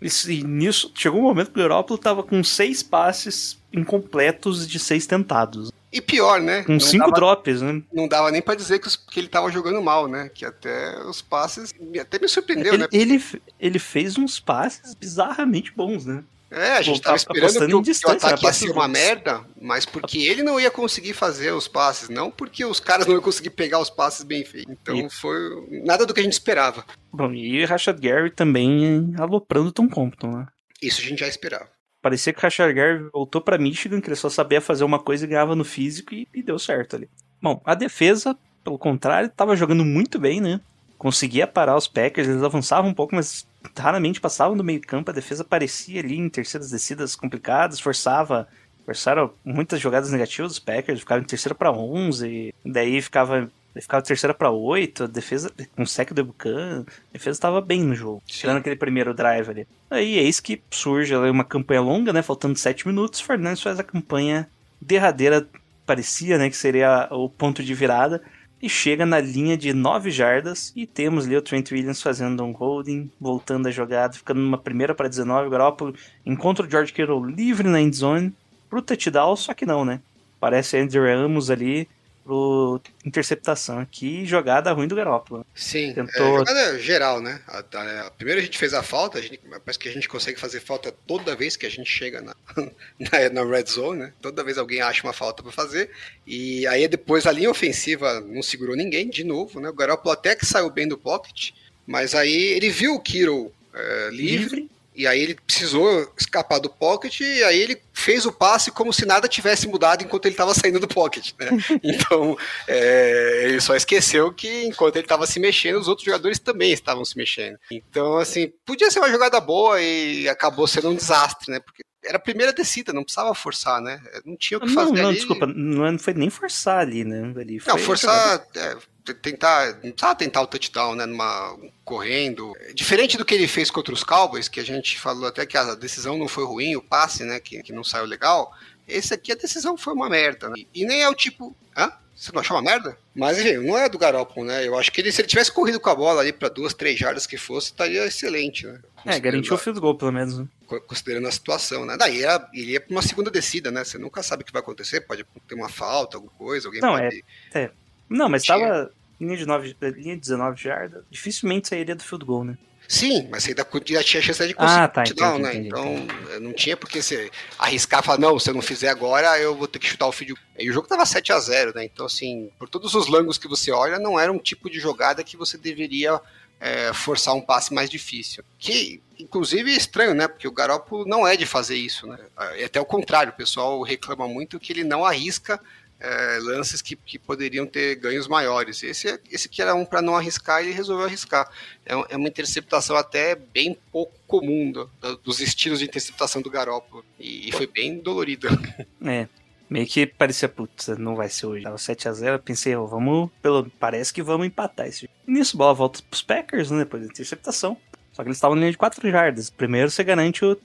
E nisso, chegou um momento que o Garoppolo tava com seis passes incompletos de seis tentados.
E pior, né?
Com não cinco dava, drops, né?
Não dava nem para dizer que, os, que, ele tava jogando mal, né? Que até os passes até me surpreendeu,
ele,
né?
Ele, ele fez uns passes bizarramente bons, né?
É, a gente Pô, tava esperando que o, que o ataque ia ser uma merda, mas porque ele não ia conseguir fazer os passes, não porque os caras não iam conseguir pegar os passes bem feitos. Então e... foi nada do que a gente esperava.
Bom, e Rashad Gary também aloprando Tom Compton, né?
Isso a gente já esperava.
Parecia que o Rashad Gary voltou para Michigan, que ele só sabia fazer uma coisa e ganhava no físico e, e deu certo ali. Bom, a defesa, pelo contrário, estava jogando muito bem, né? Conseguia parar os Packers, eles avançavam um pouco, mas raramente passavam do meio campo, a defesa aparecia ali em terceiras descidas complicadas, forçava forçaram muitas jogadas negativas dos Packers, ficavam em terceira para 11, daí ficava ficava terceira para 8, a defesa com um sec do Bucan, a defesa estava bem no jogo, tirando aquele primeiro drive ali. Aí eis que surge ali, uma campanha longa, né, faltando 7 minutos, Fernandes faz a campanha derradeira, parecia, né, que seria o ponto de virada, e chega na linha de 9 jardas e temos ali o Trent Williams fazendo um holding, voltando a jogada, ficando numa primeira para 19, o Garoppolo encontra o George Kittle livre na endzone pro touchdown, só que não, né? Parece Andrew Ramos ali pro interceptação aqui, jogada ruim do Garoppolo.
Sim, Tentou... é, jogada geral, né? A, a, a, primeiro a gente fez a falta, a gente, parece que a gente consegue fazer falta toda vez que a gente chega na, [LAUGHS] na, na red zone, né? Toda vez alguém acha uma falta para fazer. E aí depois a linha ofensiva não segurou ninguém, de novo, né? O Garoppolo até que saiu bem do pocket, mas aí ele viu o Kiro é, livre, livre e aí ele precisou escapar do pocket e aí ele fez o passe como se nada tivesse mudado enquanto ele estava saindo do pocket, né? [LAUGHS] Então é, ele só esqueceu que enquanto ele estava se mexendo, os outros jogadores também estavam se mexendo. Então, assim, podia ser uma jogada boa e acabou sendo um desastre, né? Porque era a primeira descida, não precisava forçar, né? Não tinha o que fazer.
Não,
ali.
desculpa, não foi nem forçar ali, né? Ali
não, forçar. É, tentar, não precisava tentar o touchdown, né, numa correndo. Diferente do que ele fez contra os Cowboys, que a gente falou até que a decisão não foi ruim, o passe, né, que, que não saiu legal, Esse aqui a decisão foi uma merda, né? E nem é o tipo. Hã? Você não achou uma merda? Mas, enfim, não é do Garoppolo, né? Eu acho que ele, se ele tivesse corrido com a bola ali para duas, três jardas que fosse, estaria excelente, né?
É, garantiu o field goal, pelo menos. Né?
Considerando a situação, né? Daí ia, ele ia pra uma segunda descida, né? Você nunca sabe o que vai acontecer, pode ter uma falta, alguma coisa, alguém
não,
pode...
É, é. Não, mas tava linha de, 9, linha de 19 jardas, dificilmente sairia do field goal, né?
Sim, mas você ainda já tinha chance de conseguir
ah, tá,
touchdown,
entendi,
né?
entendi,
então
entendi.
não tinha porque você arriscar e falar, não, se eu não fizer agora, eu vou ter que chutar o field E o jogo tava 7 a 0 né? Então, assim, por todos os langos que você olha, não era um tipo de jogada que você deveria é, forçar um passe mais difícil. Que, inclusive, é estranho, né? Porque o Garoppolo não é de fazer isso, né? É até o contrário, o pessoal reclama muito que ele não arrisca é, lances que, que, poderiam ter ganhos maiores. Esse, esse que era um para não arriscar, ele resolveu arriscar. É, é, uma interceptação até bem pouco comum do, do, dos estilos de interceptação do Garoppolo. E, e, foi bem dolorida. [LAUGHS]
É. Meio que parecia, putz, não vai ser hoje. Tava 7x0, pensei, oh, vamos, pelo, parece que vamos empatar esse jogo. Nisso, bola volta pros Packers, né, depois da interceptação. Só que eles estavam na linha de 4 jardas. Primeiro você garante o,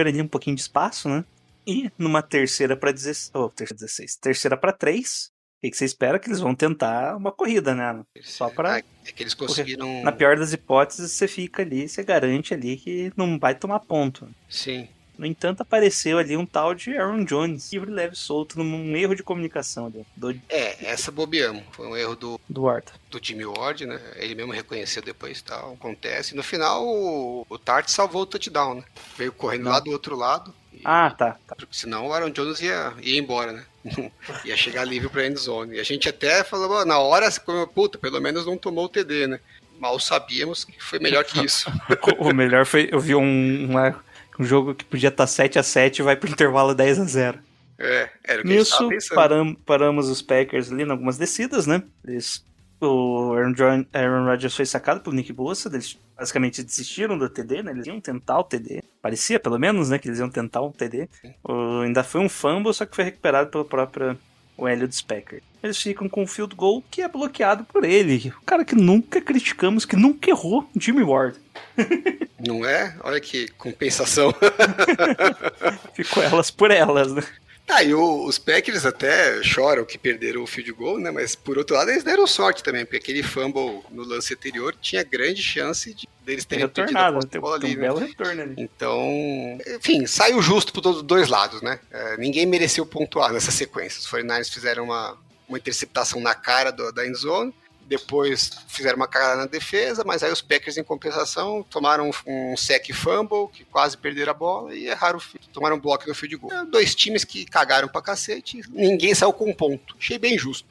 ali um pouquinho de espaço, né? E numa terceira para 16, oh, terceira, 16, terceira para 3, o que, você espera? Que eles vão tentar uma corrida, né? Só para.
É que eles conseguiram.
Na pior das hipóteses, você fica ali, você garante ali que não vai tomar ponto.
Sim.
No entanto, apareceu ali um tal de Aaron Jones, livre leve solto, num erro de comunicação ali. Do,
é, essa bobeamos. Foi um erro do,
do Ward.
Do Jimmy Ward, né? Ele mesmo reconheceu depois tal. Acontece. No final, o, o Tart salvou o touchdown, né? Veio correndo não. lá do outro lado.
E, ah, tá, tá.
Porque senão o Aaron Jones ia, ia embora, né? [LAUGHS] ia chegar livre pra end zone. E a gente até falou, na hora, puta, pelo menos não tomou o TD, né? Mal sabíamos que foi melhor que isso. [LAUGHS]
o melhor foi, eu vi um, uma um jogo que podia estar 7 a 7 vai pro intervalo 10 a 0
É, era o que
Nisso, param, paramos os Packers ali em algumas descidas, né? Eles, o Aaron, John, Aaron Rodgers foi sacado pelo Nick Bosa, eles basicamente desistiram do TD, né? Eles iam tentar o TD. Parecia, pelo menos, né? Que eles iam tentar um TD. O, ainda foi um fumble, só que foi recuperado pelo próprio o Hélio dos Packers. Eles ficam com o field goal que é bloqueado por ele. O cara que nunca criticamos, que nunca errou, Jimmy Ward.
Não é? Olha que compensação. [LAUGHS]
Ficou elas por elas, né?
Ah, e o, os Packers até choram que perderam o field goal, né? Mas por outro lado, eles deram sorte também, porque aquele fumble no lance anterior tinha grande chance de deles terem
retornado, perdido a bola ali, um né? belo retorno ali.
Então, enfim, saiu justo por dois lados, né? É, ninguém mereceu pontuar nessa sequência. Os 49ers fizeram uma, uma interceptação na cara do, da endzone depois fizeram uma cagada na defesa, mas aí os Packers, em compensação, tomaram um sec fumble, que quase perderam a bola, e erraram, tomaram um bloco no field goal. É, dois times que cagaram pra cacete, ninguém saiu com um ponto. Achei bem justo.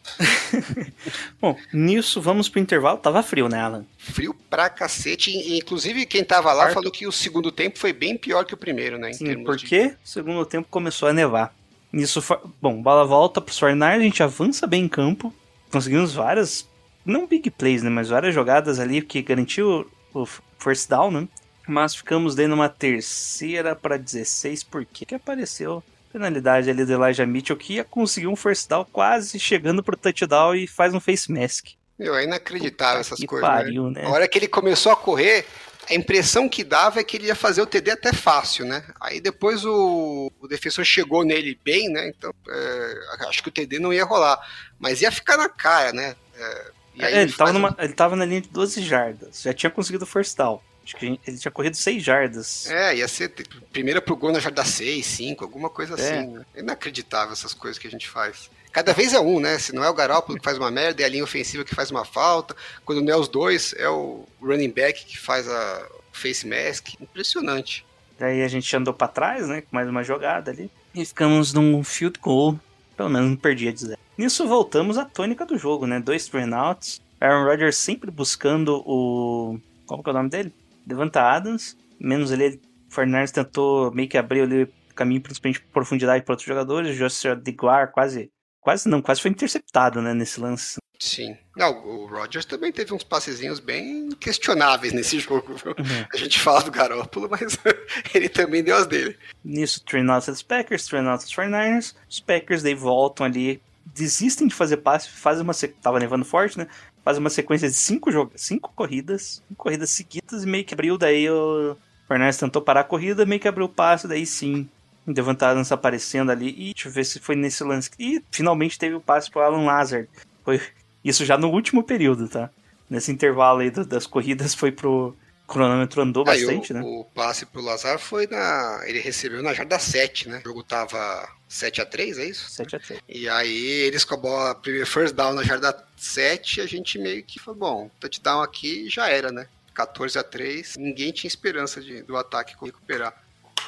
[LAUGHS]
Bom, nisso vamos pro intervalo. Tava frio, né, Alan?
Frio pra cacete. Inclusive, quem tava lá falou que o segundo tempo foi bem pior que o primeiro, né?
Sim, porque de... o segundo tempo começou a nevar. Nisso, bom, bola volta pros 49 a gente avança bem em campo. Conseguimos várias não big plays, né, mas várias jogadas ali que garantiu o first down, né? Mas ficamos daí numa terceira para 16, porque que apareceu penalidade ali do Elijah Mitchell que ia conseguir um first down quase chegando pro touchdown e faz um face mask.
Meu, é inacreditável Puta essas coisas.
Pariu, né?
né? A hora que ele começou a correr, a impressão que dava é que ele ia fazer o TD até fácil, né? Aí depois o, o defensor chegou nele bem, né? Então é, acho que o TD não ia rolar. Mas ia ficar na cara, né? É,
ele, tava numa, ele tava na linha de 12 jardas, já tinha conseguido o first down. Acho que ele tinha corrido 6 jardas.
É, ia ser primeira pro gol na jarda 6, 5, alguma coisa é. assim. Né? É inacreditável essas coisas que a gente faz. Cada vez é um, né? Se não é o Garoppolo que faz uma merda, é a linha ofensiva que faz uma falta. Quando não é os dois, é o running back que faz a face mask. Impressionante.
Daí a gente andou para trás, né? Com mais uma jogada ali. E ficamos num field goal. Pelo menos não perdia de zero. Nisso voltamos à tônica do jogo, né? Dois turnouts. Aaron Rodgers sempre buscando o. Qual que é o nome dele? Devanta Adams. Menos ele. O Fernandes tentou meio que abrir ali o caminho, principalmente profundidade para outros jogadores. O Joshua DeGuar quase. Quase não, quase foi interceptado, né? Nesse lance.
Sim. Não, o Rodgers também teve uns passezinhos bem questionáveis nesse [LAUGHS] jogo. Uhum. A gente fala do Garópolo, mas [LAUGHS] ele também deu as dele.
Nisso, dos Packers, dos 49ers. Os Packers daí voltam ali desistem de fazer passe, fazem uma tava nevando forte, né? Fazem uma sequência de cinco jogos, cinco corridas, cinco corridas seguidas e meio que abriu daí o Fernandes tentou parar a corrida, meio que abriu o passe, daí sim Devante Adams aparecendo ali. E deixa eu ver se foi nesse lance. E finalmente teve o passe pro Alan Lazard. Foi isso já no último período, tá? Nesse intervalo aí das corridas foi pro. O cronômetro andou
Aí
bastante,
o,
né?
o passe pro Lazar foi na. Ele recebeu na jarda 7, né? O jogo tava 7x3, é isso?
7 a 3
E aí eles com a bola, primeiro first down na jarda 7, a gente meio que falou, bom, touchdown aqui já era, né? 14 a 3 ninguém tinha esperança de, do ataque recuperar.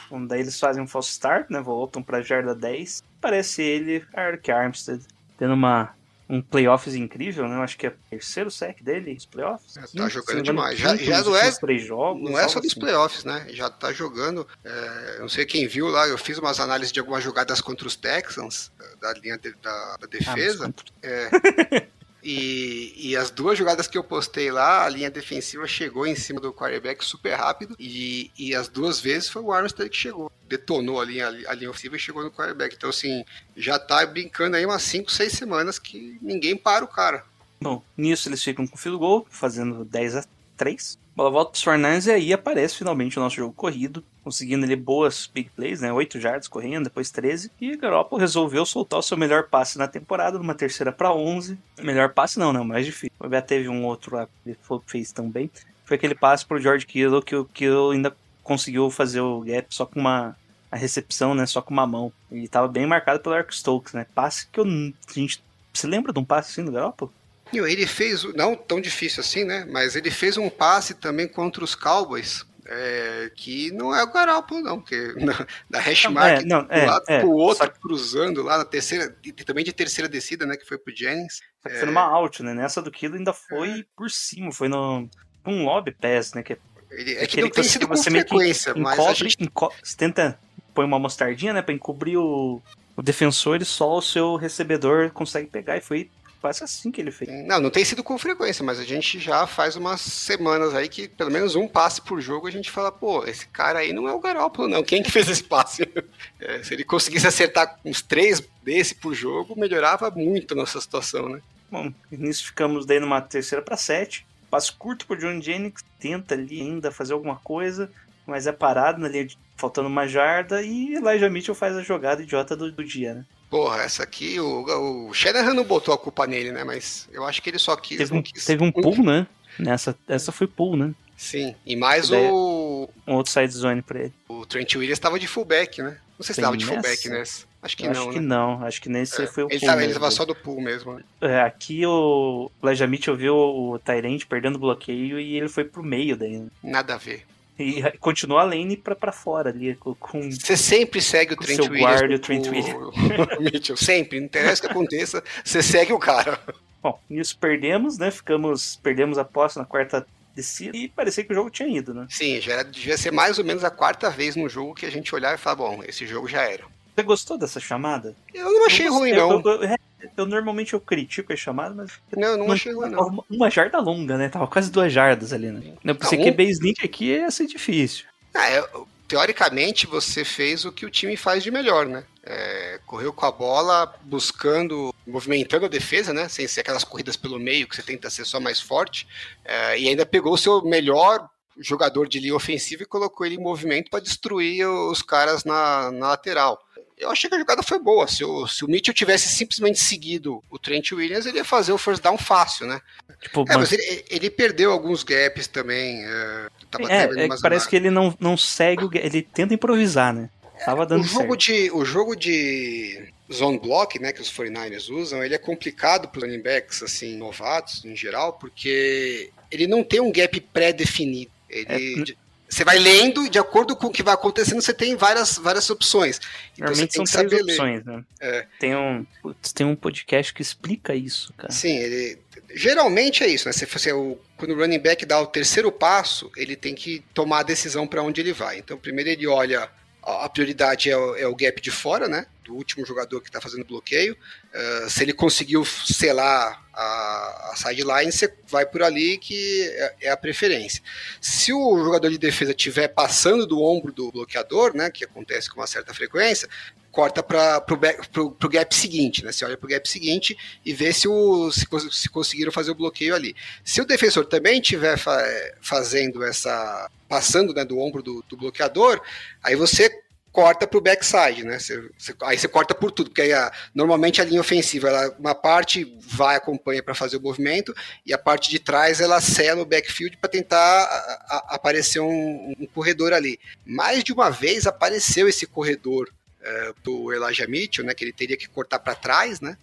Bom, daí eles fazem um false start, né? Voltam pra jarda 10. Parece ele, Eric Armstead, tendo uma, um playoffs incrível, né? Eu acho que é o terceiro sec dele nos playoffs.
É, tá jogando demais. Já- já não é-
três jogos,
Não é só dos
assim.
playoffs, né? Já tá jogando. é, eu não sei quem viu lá, eu fiz umas análises de algumas jogadas contra os Texans, da linha de- da, da
Ah, mas
defesa.
contra-
É. [LAUGHS] E, e as duas jogadas que eu postei lá, a linha defensiva chegou em cima do quarterback super rápido. E, e as duas vezes foi o Armstead que chegou. Detonou a linha, a linha ofensiva e chegou no quarterback. Então, assim, já tá brincando aí umas 5, 6 semanas que ninguém para o cara.
Bom, nisso eles ficam com o field goal, fazendo 10 a 3. Bola volta pros Fernandes e aí aparece finalmente o nosso jogo corrido, conseguindo ali boas big plays, né? 8 yards correndo, depois 13. E Garoppolo resolveu soltar o seu melhor passe na temporada, numa terceira para 11. Melhor passe não, não, mais difícil. O Beto teve um outro lá que ele fez também. Foi aquele passe pro George Kittle que o Kittle ainda conseguiu fazer o gap só com uma a recepção, né, só com uma mão. Ele tava bem marcado pelo Eric Stokes, né? Passe que eu, a gente você lembra de um passe assim do Garoppolo?
Ele fez, não tão difícil assim, né? Mas ele fez um passe também contra os Cowboys. é, que não é o Garoppolo, não, porque [LAUGHS] na, da hash
Não,
mark
é, não,
do
é,
lado
é,
pro outro,
só
cruzando lá na terceira, e também de terceira descida, né? Que foi pro Jennings.
Só que foi numa out, né? Nessa do Kilo ainda foi por cima, foi no um lobby pass, né? Que é
Ele, é que
aquele
não tem sido com
que
frequência, mas a
encobre,
gente
enco- você tenta põe uma mostardinha, né, Pra encobrir o, o defensor e só o seu recebedor consegue pegar e foi quase assim que ele fez.
Não, não tem sido com frequência, mas a gente já faz umas semanas aí que pelo menos um passe por jogo a gente fala, pô, esse cara aí não é o Garoppolo, não. Quem que fez esse passe? [LAUGHS] É, se ele conseguisse acertar uns três desse por jogo, melhorava muito a nossa situação, né?
Bom, nisso ficamos daí numa terceira para sete. Passo curto pro John Jennings, tenta ali ainda fazer alguma coisa, mas é parado na linha de, faltando uma jarda e Elijah Mitchell faz a jogada idiota do, do dia, né?
Porra, essa aqui, o, o Shanahan não botou a culpa nele, né? Mas eu acho que ele só quis.
Teve um,
quis.
teve um pull, né? Nessa, essa foi pull, né?
Sim, e mais
Daí-
o,
Um outro side zone pra ele.
o Trent Williams estava de fullback, né? Não sei se estava de fullback nessa. Acho que
Eu
não,
acho que
né?
não, acho que nesse
É,
foi o
ele,
pull
tava, ele tava só do pull mesmo. né?
É, aqui o Elijah Mitchell viu o Tyrant perdendo o bloqueio e ele foi pro meio daí. né?
Nada a ver.
E continuou a lane pra, pra fora ali, com,
Você sempre segue o Trent
seu
Williams.
guarda e o Trent [LAUGHS]
Mitchell. Sempre, não interessa o que aconteça, você segue o cara.
Bom, nisso perdemos, né? Ficamos. Perdemos a posse na quarta descida e parecia que o jogo tinha ido, né?
Sim, já era- devia ser mais ou menos a quarta vez no jogo que a gente olhar e falar, bom, esse jogo já era.
Você gostou dessa chamada?
Eu não achei
Eu
ruim,
gostei,
não.
Eu, eu- eu normalmente eu critico a chamada, mas.
Não, eu não
Não,
achei ruim, não.
Uma, uma jarda longa, né? Tava quase duas jardas ali, né? Não, pra você
Não,
que base sneak aqui ia ser difícil.
Ah, é, teoricamente, você fez o que o time faz de melhor, né? É, correu com a bola, buscando, movimentando a defesa, né? Sem ser aquelas corridas pelo meio que você tenta ser só mais forte. É, e ainda pegou o seu melhor jogador de linha ofensiva e colocou ele em movimento para destruir os caras na, na lateral. Eu achei que a jogada foi boa. Se o, se o Mitchell tivesse simplesmente seguido o Trent Williams, ele ia fazer o first down fácil, né?
Tipo,
É,
man-
mas ele, ele perdeu alguns gaps também. É,
é, é que parece que ele não, não segue, o, ele tenta improvisar, né? Tava dando
o jogo
certo.
de o jogo de zone block, né, que os 49ers usam, ele é complicado para running backs assim novatos em geral, porque ele não tem um gap pré-definido. Ele
É,
você vai lendo e de acordo com o que vai acontecendo, você tem várias várias opções. Então você
Normalmente são três
ler.
opções, né?
É.
Tem, um, tem um podcast que explica isso, cara.
Sim, ele geralmente é isso, né? Se você o quando o running back dá o terceiro passo, ele tem que tomar a decisão para onde ele vai. Então, primeiro ele olha a prioridade é o, é o gap de fora, né? Do último jogador que está fazendo bloqueio. Uh, se ele conseguiu selar a, a sideline, você vai por ali que é, é a preferência. Se o jogador de defesa estiver passando do ombro do bloqueador, né? Que acontece com uma certa frequência, corta para o gap seguinte, né? Você olha para o gap seguinte e vê se, o, se, se conseguiram fazer o bloqueio ali. Se o defensor também estiver fa- fazendo essa. passando né, do ombro do, do bloqueador, aí você corta pro backside, né? Você, você, aí você corta por tudo, porque aí a, normalmente a linha ofensiva, ela, uma parte vai acompanha para fazer o movimento e a parte de trás ela sela o backfield para tentar a, a, aparecer um, um, corredor ali. Mais de uma vez apareceu esse corredor do Elijah Mitchell, né? Que ele teria que cortar para trás, né?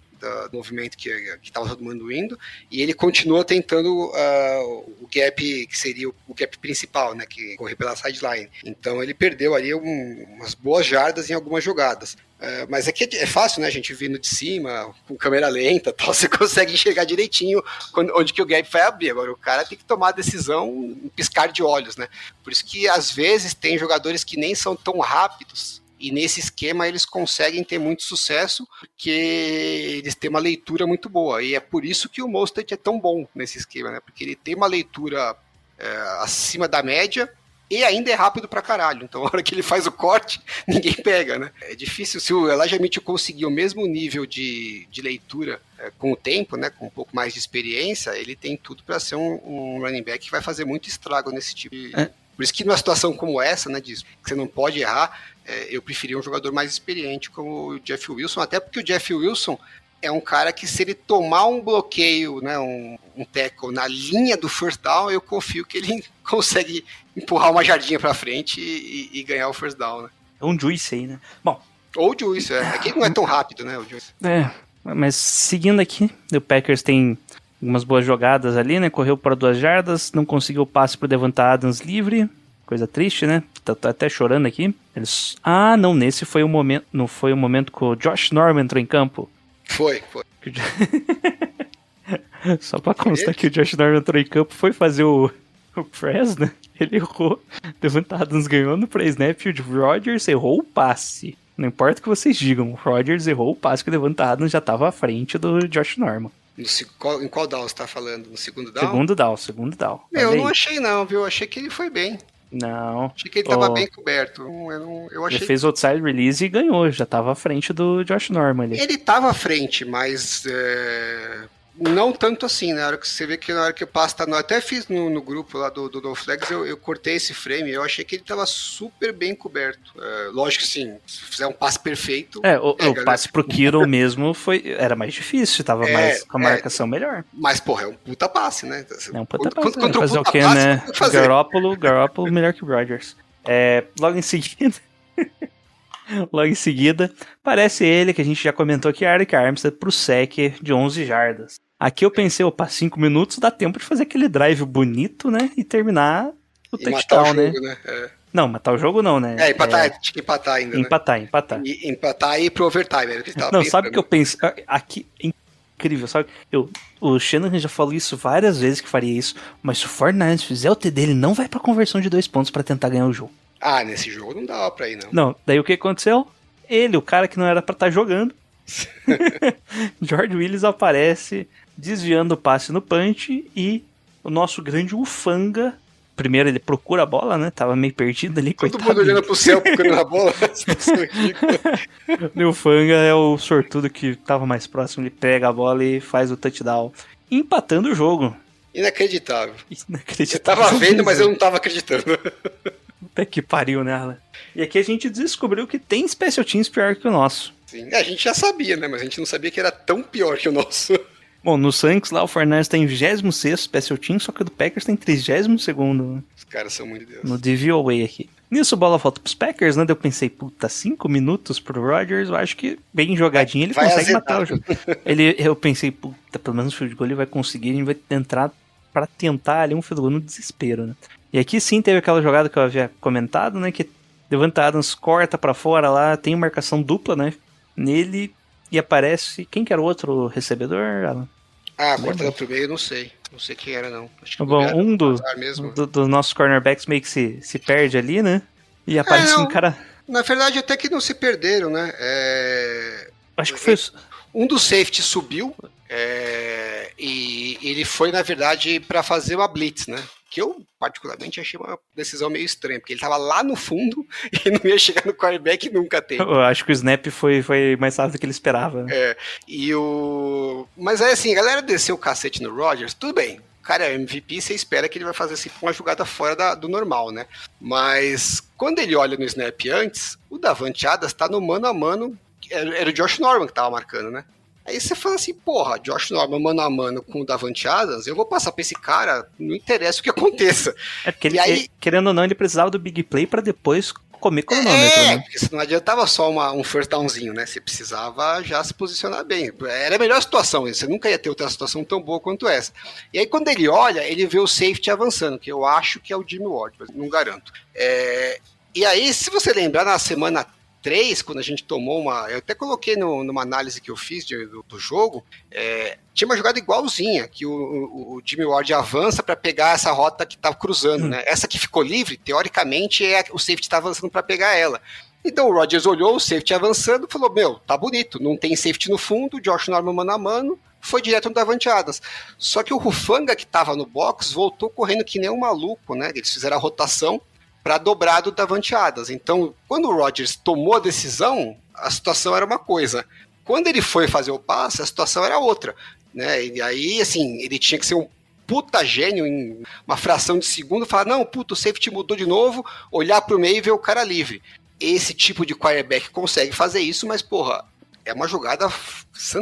do movimento que estava todo mundo indo, e ele continuou tentando uh, o gap que seria o, gap principal, né, que correr pela sideline. Então ele perdeu ali um, umas boas jardas em algumas jogadas. Uh, mas é, é, fácil, né? A gente vindo de cima, com câmera lenta [LAUGHS] tal, você consegue enxergar direitinho quando, onde que o gap vai abrir. Agora, o cara tem que tomar a decisão um piscar de olhos, né? Por isso que às vezes tem jogadores que nem são tão rápidos e nesse esquema eles conseguem ter muito sucesso, porque eles têm uma leitura muito boa. E é por isso que o Mostert é tão bom nesse esquema, né? Porque ele tem uma leitura é, acima da média e ainda é rápido pra caralho. Então, [LAUGHS] a hora que ele faz o corte, [LAUGHS] ninguém pega, né? É difícil. Se o Elijah Mitchell conseguir o mesmo nível de, de leitura é, com o tempo, né? Com um pouco mais de experiência, ele tem tudo para ser um, um, running back que vai fazer muito estrago nesse tipo de. É. Por isso que numa situação como essa, né, diz que você não pode errar, é, eu preferia um jogador mais experiente como o Jeff Wilson, até porque o Jeff Wilson é um cara que se ele tomar um bloqueio, né, um, um tackle na linha do first down, eu confio que ele [LAUGHS] consegue empurrar uma jardinha para frente e, e, ganhar o first down, né?
É um juice aí, né? Bom.
Ou juice, é. Aqui não é tão rápido, né, o juice.
É, mas seguindo aqui, o Packers tem algumas boas jogadas ali, né? Correu para duas jardas, não conseguiu o passe pro Devonta Adams livre, Coisa triste, né? Tô, tô, até chorando aqui. Eles... Ah, não, nesse foi o momento. Não foi o momento que o Josh Norman entrou em campo.
Foi, foi. [LAUGHS]
Só pra constar que o Josh Norman entrou em campo, foi fazer o, [LAUGHS] o press, né? Ele errou. [LAUGHS] Devonta Adams ganhou no pré-snap e o Rodgers errou o passe. Não importa o que vocês digam, o Rodgers errou o passe que o Devonta Adams já estava à frente do Josh Norman.
No, qual, em qual down você tá falando? No segundo down?
Segundo down, segundo down.
eu não achei não, viu? Eu achei que ele foi bem.
Não.
Achei que ele tava bem coberto. Eu, não, eu achei...
Ele fez outside release e ganhou, já tava à frente do Josh Norman ali.
Ele tava à frente, mas é, não tanto assim, né? Na hora que você vê que na hora que o passe tá. Eu até fiz no, no grupo lá do, do, do Flex, eu, eu, cortei esse frame, eu achei que ele tava super bem coberto. É, lógico que sim, se fizer um passe perfeito.
É, o, pega, o passe pro Kiro [LAUGHS] mesmo foi, era mais difícil, tava é, mais com a é. marcação melhor.
Mas, porra, é um puta passe, né?
É um puta passe. Contra, né? fazer o quê, passe, né? Garoppolo, Garoppolo melhor que o Rodgers. É, logo em seguida. [LAUGHS] [LAUGHS] Logo em seguida, parece ele, que a gente já comentou aqui, Eric Armstead pro sec de 11 jardas. Aqui eu pensei, opa, 5 minutos dá tempo de fazer aquele drive bonito, né? E terminar o e touchdown, né? jogo, né? né? É. Não, matar o jogo não, né?
É, empatar, é... tinha que empatar ainda.
Empatar,
né?
empatar.
E, empatar e ir pro overtime, era o que
Não, pensando. sabe o que eu penso? Aqui, incrível, sabe? Eu, o Shanahan já falou isso várias vezes que faria isso, mas se o Fortnite fizer o T dele, não vai pra conversão de dois pontos para tentar ganhar o jogo.
Ah, nesse jogo não dava pra ir, não.
Não, daí o que aconteceu? Ele, o cara que não era pra estar tá jogando, [LAUGHS] [LAUGHS] George Willis aparece desviando o passe no punch e o nosso grande Ufanga. Primeiro ele procura a bola, né? Tava meio perdido ali.
Todo mundo olhando pro céu procurando a bola. [LAUGHS]
o Ufanga é o sortudo que tava mais próximo. Ele pega a bola e faz o touchdown, empatando o jogo.
Inacreditável.
Inacreditável.
Eu tava vendo, mas eu não tava acreditando.
Puta que pariu nela. E aqui a gente descobriu que tem Special Teams pior que o nosso.
Sim, a gente já sabia, né? Mas a gente não sabia que era tão pior que o nosso. [LAUGHS]
Bom, no Saints lá o Fernandes tem 26 Special Teams, só que o do Packers tem 32 segundo.
Os caras são muito Deus.
No DVOA aqui. Nisso, bola volta pros Packers, né? Eu pensei, puta, 5 minutos pro Rodgers, eu acho que bem jogadinho ele vai consegue azedar. matar o jogo. [LAUGHS] ele, eu pensei, puta, pelo menos o field goal ele vai conseguir, ele vai entrar para tentar ali um field goal no desespero, né? E aqui sim teve aquela jogada que eu havia comentado, né? Que Devante Adams corta para fora lá, tem marcação dupla, né? Nele e aparece. Quem que era o outro recebedor, Alan?
Ah, corta pro meio, não sei. Não sei quem era, não.
Acho que Bom, um dos do, do nossos cornerbacks meio que se, se perde ali, né? E aparece é, um cara.
Na verdade, até que não se perderam, né? É...
Acho que foi.
Um dos safeties subiu é... e ele foi, na verdade, para fazer uma blitz, né? Que eu particularmente achei uma decisão meio estranha, porque ele estava lá no fundo [LAUGHS] e não ia chegar no quarterback nunca tem.
Eu acho que o snap foi, foi mais rápido do que ele esperava.
É, e o... Mas aí assim, a galera desceu o cacete no Rodgers, tudo bem, cara é MVP, você espera que ele vai fazer assim, uma jogada fora da- do normal, né? Mas quando ele olha no snap antes, o Davante Adams tá no mano a mano, era, era o Josh Norman que tava marcando, né? Aí você fala assim, porra, Josh Norman mano a mano com o Davante Adams, eu vou passar pra esse cara, não interessa o que aconteça.
É porque ele,
aí-
querendo ou não, ele precisava do big play pra depois comer cronômetro,
É,
né?
porque você não adiantava só uma- um first downzinho, né? Você precisava já se posicionar bem. Era a melhor situação, você nunca ia ter outra situação tão boa quanto essa. E aí quando ele olha, ele vê o safety avançando, que eu acho que é o Jimmy Ward, mas não garanto. É, e aí, se você lembrar, na semana 3, quando a gente tomou uma. Eu até coloquei no- numa análise que eu fiz de- do, do jogo, é, tinha uma jogada igualzinha, que o, o- o Jimmy Ward avança para pegar essa rota que estava cruzando, né? Essa que ficou livre, teoricamente, é a- o safety está avançando para pegar ela. Então o Rodgers olhou o safety avançando e falou: Meu, tá bonito, não tem safety no fundo, Josh Norman mano a mano, foi direto no Davante Adams. Só que o Rufanga que tava no box voltou correndo que nem um maluco, né? Eles fizeram a rotação para dobrar do Davante Adams. Então, quando o Rodgers tomou a decisão, a situação era uma coisa. Quando ele foi fazer o passe, a situação era outra. Né? E aí, assim, ele tinha que ser um puta gênio em uma fração de segundo, falar, não, puto, o safety mudou de novo, olhar pro meio e ver o cara livre. Esse tipo de quarterback consegue fazer isso, mas, porra, é uma jogada
É,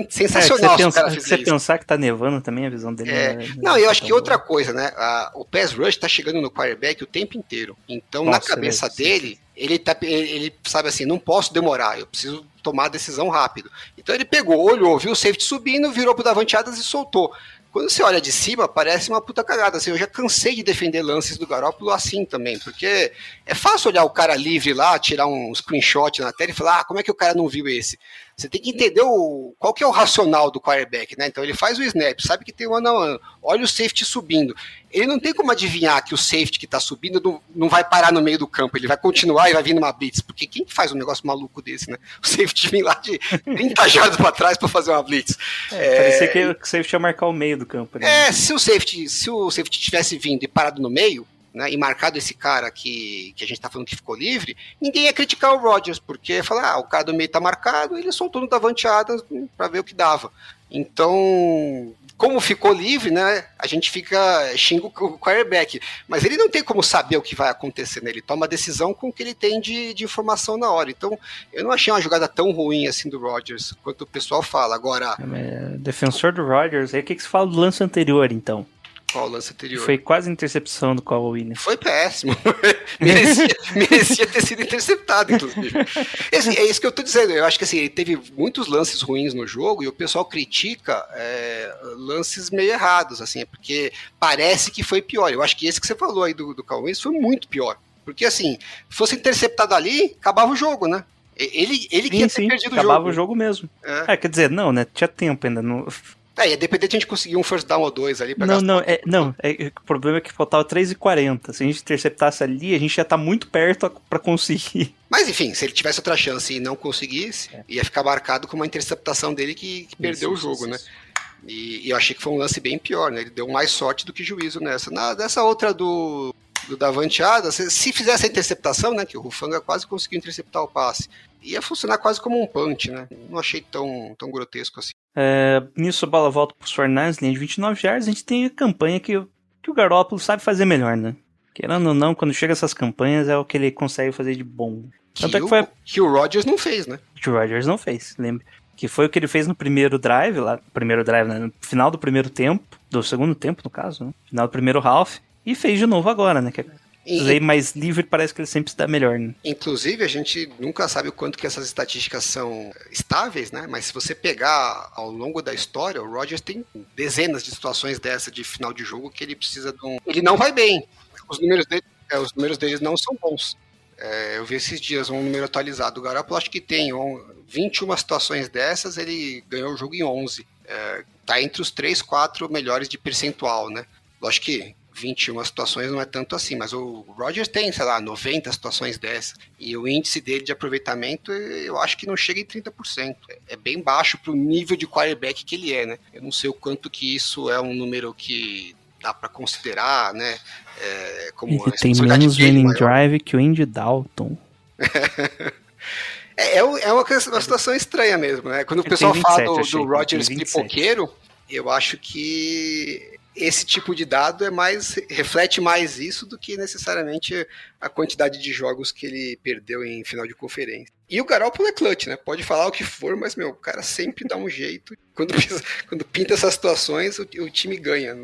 que
sensacional
você,
se o
pensa- você pensar que tá nevando também, a visão dele
É,
não é-
Não, eu acho
tá
que outra coisa, né? a- o pass rush tá chegando no quarterback o tempo inteiro. Então, na
Nossa,
cabeça
é,
dele, ele, tá, ele, ele sabe assim, não posso demorar, eu preciso tomar a decisão rápido. Então ele pegou, olhou, viu o safety subindo, virou pro Davante Adams e soltou. Quando você olha de cima, parece uma puta cagada. Assim, eu já cansei de defender lances do Garópolo assim também, porque é fácil olhar o cara livre lá, tirar um screenshot na tela e falar, ah, como é que o cara não viu esse? Você tem que entender o, qual que é o racional do quarterback, né? Então ele faz o snap, sabe que tem um ano a ano, olha o safety subindo. Ele não tem como adivinhar que o safety que tá subindo não, não vai parar no meio do campo, ele vai continuar e vai vir numa blitz, porque quem que faz um negócio maluco desse, né? O safety vem lá de 30 [LAUGHS] jardas pra trás pra fazer uma blitz.
É, parecia que o safety ia marcar o meio do campo. Né?
É, se o safety, se o safety tivesse vindo e parado no meio, né, e marcado esse cara que, que a gente tá falando que ficou livre, ninguém ia criticar o Rodgers, porque falar, ah, o cara do meio tá marcado, ele soltou no Davante Adams pra ver o que dava. Então, como ficou livre, né, a gente fica xinga o quarterback, mas ele não tem como saber o que vai acontecer, né, ele toma a decisão com o que ele tem de, de informação na hora. Então, eu não achei uma jogada tão ruim assim do Rodgers, quanto o pessoal fala. Agora,
É, defensor do Rodgers, aí o que, que você fala do lance anterior, então?
Qual o lance anterior?
Foi quase intercepção do Kyle Williams.
Foi péssimo. [LAUGHS] [LAUGHS] merecia, merecia ter sido interceptado, inclusive. Assim, é isso que eu tô dizendo. Eu acho que assim, ele teve muitos lances ruins no jogo e o pessoal critica é, lances meio errados, assim, porque parece que foi pior. Eu acho que esse que você falou aí do, do Cowboys foi muito pior. Porque assim, fosse interceptado ali, acabava o jogo, né? Ele, ele que
Sim,
ia ter
sim,
perdido
acabava
o
o
jogo.
jogo mesmo.
É.
É, quer dizer, não, né? Tinha tempo ainda. Não,
É, ia depender de a gente conseguir um first down ou dois ali pra
não, não, é, não é, o problema é que faltava 3,40. Se a gente interceptasse ali, a gente ia estar muito perto a- pra conseguir. [LAUGHS]
Mas enfim, se ele tivesse outra chance e não conseguisse, ia ficar marcado com uma interceptação dele que, que perdeu
Isso,
o
isso,
jogo, né?
isso.
E, e eu achei que foi um lance bem pior, né? Ele deu mais sorte do que juízo nessa. Na, dessa outra do, do Davante Adams, se, se fizesse a interceptação, né? Que o Rufanga quase conseguiu interceptar o passe, ia funcionar quase como um punch, né? Não achei tão, tão grotesco assim.
É, nisso a bola volta pros 49 linha de 29 yards. A gente tem a campanha que, que o Garópolo sabe fazer melhor, né? Querendo ou não, quando chega essas campanhas é o que ele consegue fazer de bom.
Que,
Tanto é que
o,
foi-
que o Rodgers não fez, né?
que o Rodgers não fez, lembra? Que foi o que ele fez no primeiro drive, lá, primeiro drive, né? No final do primeiro tempo, do segundo tempo, no caso, né? Final do primeiro half, e fez de novo agora, né? Que
E-
aí mais livre parece que ele sempre se dá melhor, né?
Inclusive, a gente nunca sabe o quanto que essas estatísticas são estáveis, né? Mas se você pegar ao longo da história, o Rodgers tem dezenas de situações dessa de final de jogo que ele precisa de um. Ele não vai bem. Os números dele, é, os números deles não são bons. É, eu vi esses dias um número atualizado. O Garoppolo acho que tem um, 21 situações dessas, ele ganhou o jogo em 11. É, tá entre os 3, 4 melhores de percentual, né? Lógico que 21 situações não é tanto assim, mas o Rodgers tem, sei lá, 90 situações dessas. E o índice dele de aproveitamento, eu acho que não chega em 30%. É bem baixo para o nível de quarterback que ele é, né? Eu não sei o quanto que isso é um número que dá para considerar, né? É, como
Ele tem menos winning drive que o Andy Dalton. [LAUGHS]
É, é, é uma, uma situação estranha mesmo, né? Quando o
Ele
pessoal
tem
fala
27,
do, do
27.
pipoqueiro, eu acho que esse tipo de dado é mais reflete mais isso do que necessariamente a quantidade de jogos que ele perdeu em final de conferência. E o Garoppolo é clutch, né? Pode falar o que for, mas meu, o cara sempre dá um jeito. Quando, [LAUGHS] quando pinta essas situações, o, o time ganha.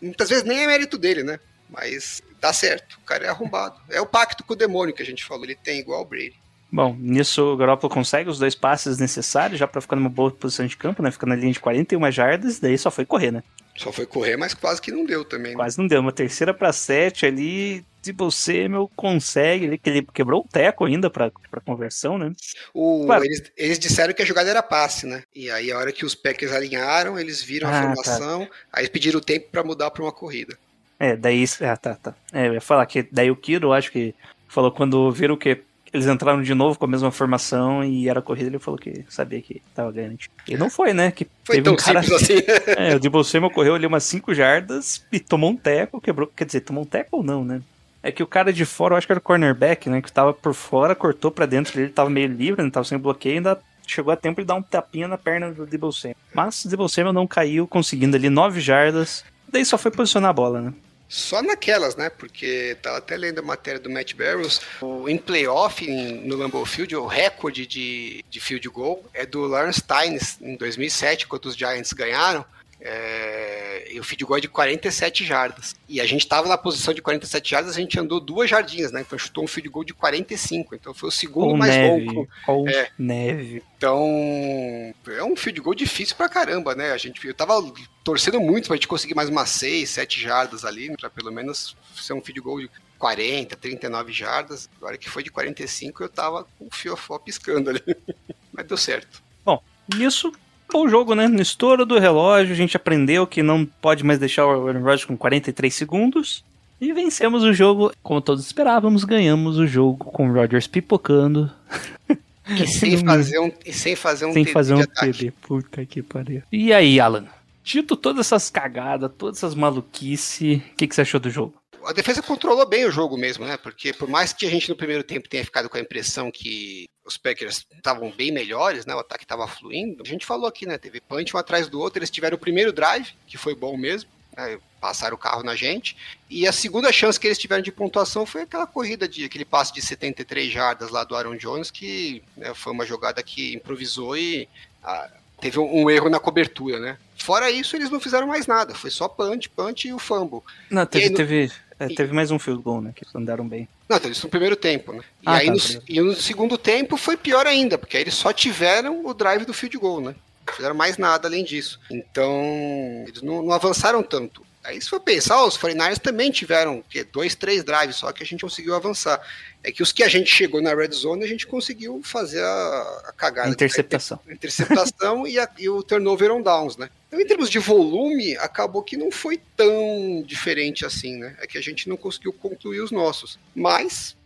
Muitas vezes nem é mérito dele, né? Mas dá certo. O cara é arrombado. É o pacto com o demônio que a gente falou. Ele tem igual o Brady.
Bom, nisso o Garoppolo consegue os dois passes necessários já para ficar numa boa posição de campo, né? Fica na linha de 41 jardas, daí só foi correr, né?
Só foi correr, mas quase que não deu também. Né?
Quase não deu. Uma terceira para sete ali, Debo Samuel consegue, ele, ele quebrou o teco ainda para conversão, né?
O, claro. eles, eles, disseram que a jogada era passe, né? E aí a hora que os Packers alinharam, eles viram ah, a tá. formação, tá. aí pediram tempo para mudar para uma corrida.
É, daí. Ah, tá, tá. É, eu ia falar que daí o Kiro, acho que falou quando viram que eles entraram de novo com a mesma formação e era corrida, ele falou que sabia que tava ganhando. E não foi, né? Que
foi teve tão um cara assim. [LAUGHS]
é, o Debo Samuel correu ali umas 5 jardas e tomou um teco, quebrou. Quer dizer, tomou um teco ou não, né? É que o cara de fora, eu acho que era o cornerback, né? Que tava por fora, cortou para dentro ele tava meio livre, não tava sem bloqueio, ainda chegou a tempo de dar um tapinha na perna do Debo Samuel. Mas o Debo Samuel não caiu, conseguindo ali 9 jardas. Daí só foi posicionar a bola, né?
Só naquelas, né? Porque tava até lendo a matéria do Matt Barrows. O, em playoff, em, no Lambeau Field, o recorde de, de field goal é do Lawrence Tynes, em 2007, quando os Giants ganharam. É, e o field goal é de 47 jardas. E a gente estava na posição de 47 jardas, a gente andou duas jardinhas, né? Então chutou um field goal de 45. Então foi o segundo
Com
mais
neve.
longo.
Com
é.
neve.
Então é um field goal difícil pra caramba, né? A gente, eu tava torcendo muito pra gente conseguir mais umas 6, 7 jardas ali, pra pelo menos ser um field goal de 40, 39 jardas. Agora que foi de 45, eu tava com o fiofó piscando ali. [LAUGHS] Mas deu certo.
Bom, nisso bom jogo, né? No estouro do relógio, a gente aprendeu que não pode mais deixar o Rodgers com 43 segundos. E vencemos o jogo, como todos esperávamos, ganhamos o jogo com o Rodgers pipocando. [LAUGHS]
E sem fazer um, e sem fazer um
sem TD fazer um TD, puta que pariu. E aí, Alan? Dito todas essas cagadas, todas essas maluquices, o que, que você achou do jogo?
A defesa controlou bem o jogo mesmo, né? Porque por mais que a gente no primeiro tempo tenha ficado com a impressão que os Packers estavam bem melhores, né? O ataque estava fluindo. A gente falou aqui, né? Teve punch um atrás do outro. Eles tiveram o primeiro drive, que foi bom mesmo. Né? Passaram o carro na gente. E a segunda chance que eles tiveram de pontuação foi aquela corrida de aquele passe de 73 jardas lá do Aaron Jones, que né, foi uma jogada que improvisou e ah, teve um, um, erro na cobertura, né? Fora isso, eles não fizeram mais nada. Foi só punch, punch e o fumble.
Não, teve, aí, teve, é, teve mais um field goal, né? Que eles andaram bem.
Não, então isso no primeiro tempo, né? E ah, aí tá, no, e no segundo tempo foi pior ainda, porque aí eles só tiveram o drive do field goal, né? Não fizeram mais nada além disso. Então, eles não, não avançaram tanto. Aí se for pensar, os 49ers também tiveram que, dois, três drives, só que a gente conseguiu avançar. É que os que a gente chegou na red zone, a gente conseguiu fazer a, a cagada.
Interceptação.
A interceptação e, a, e, o turnover on downs, né? Então, em termos de volume, acabou que não foi tão diferente assim, né? É que a gente não conseguiu concluir os nossos. Mas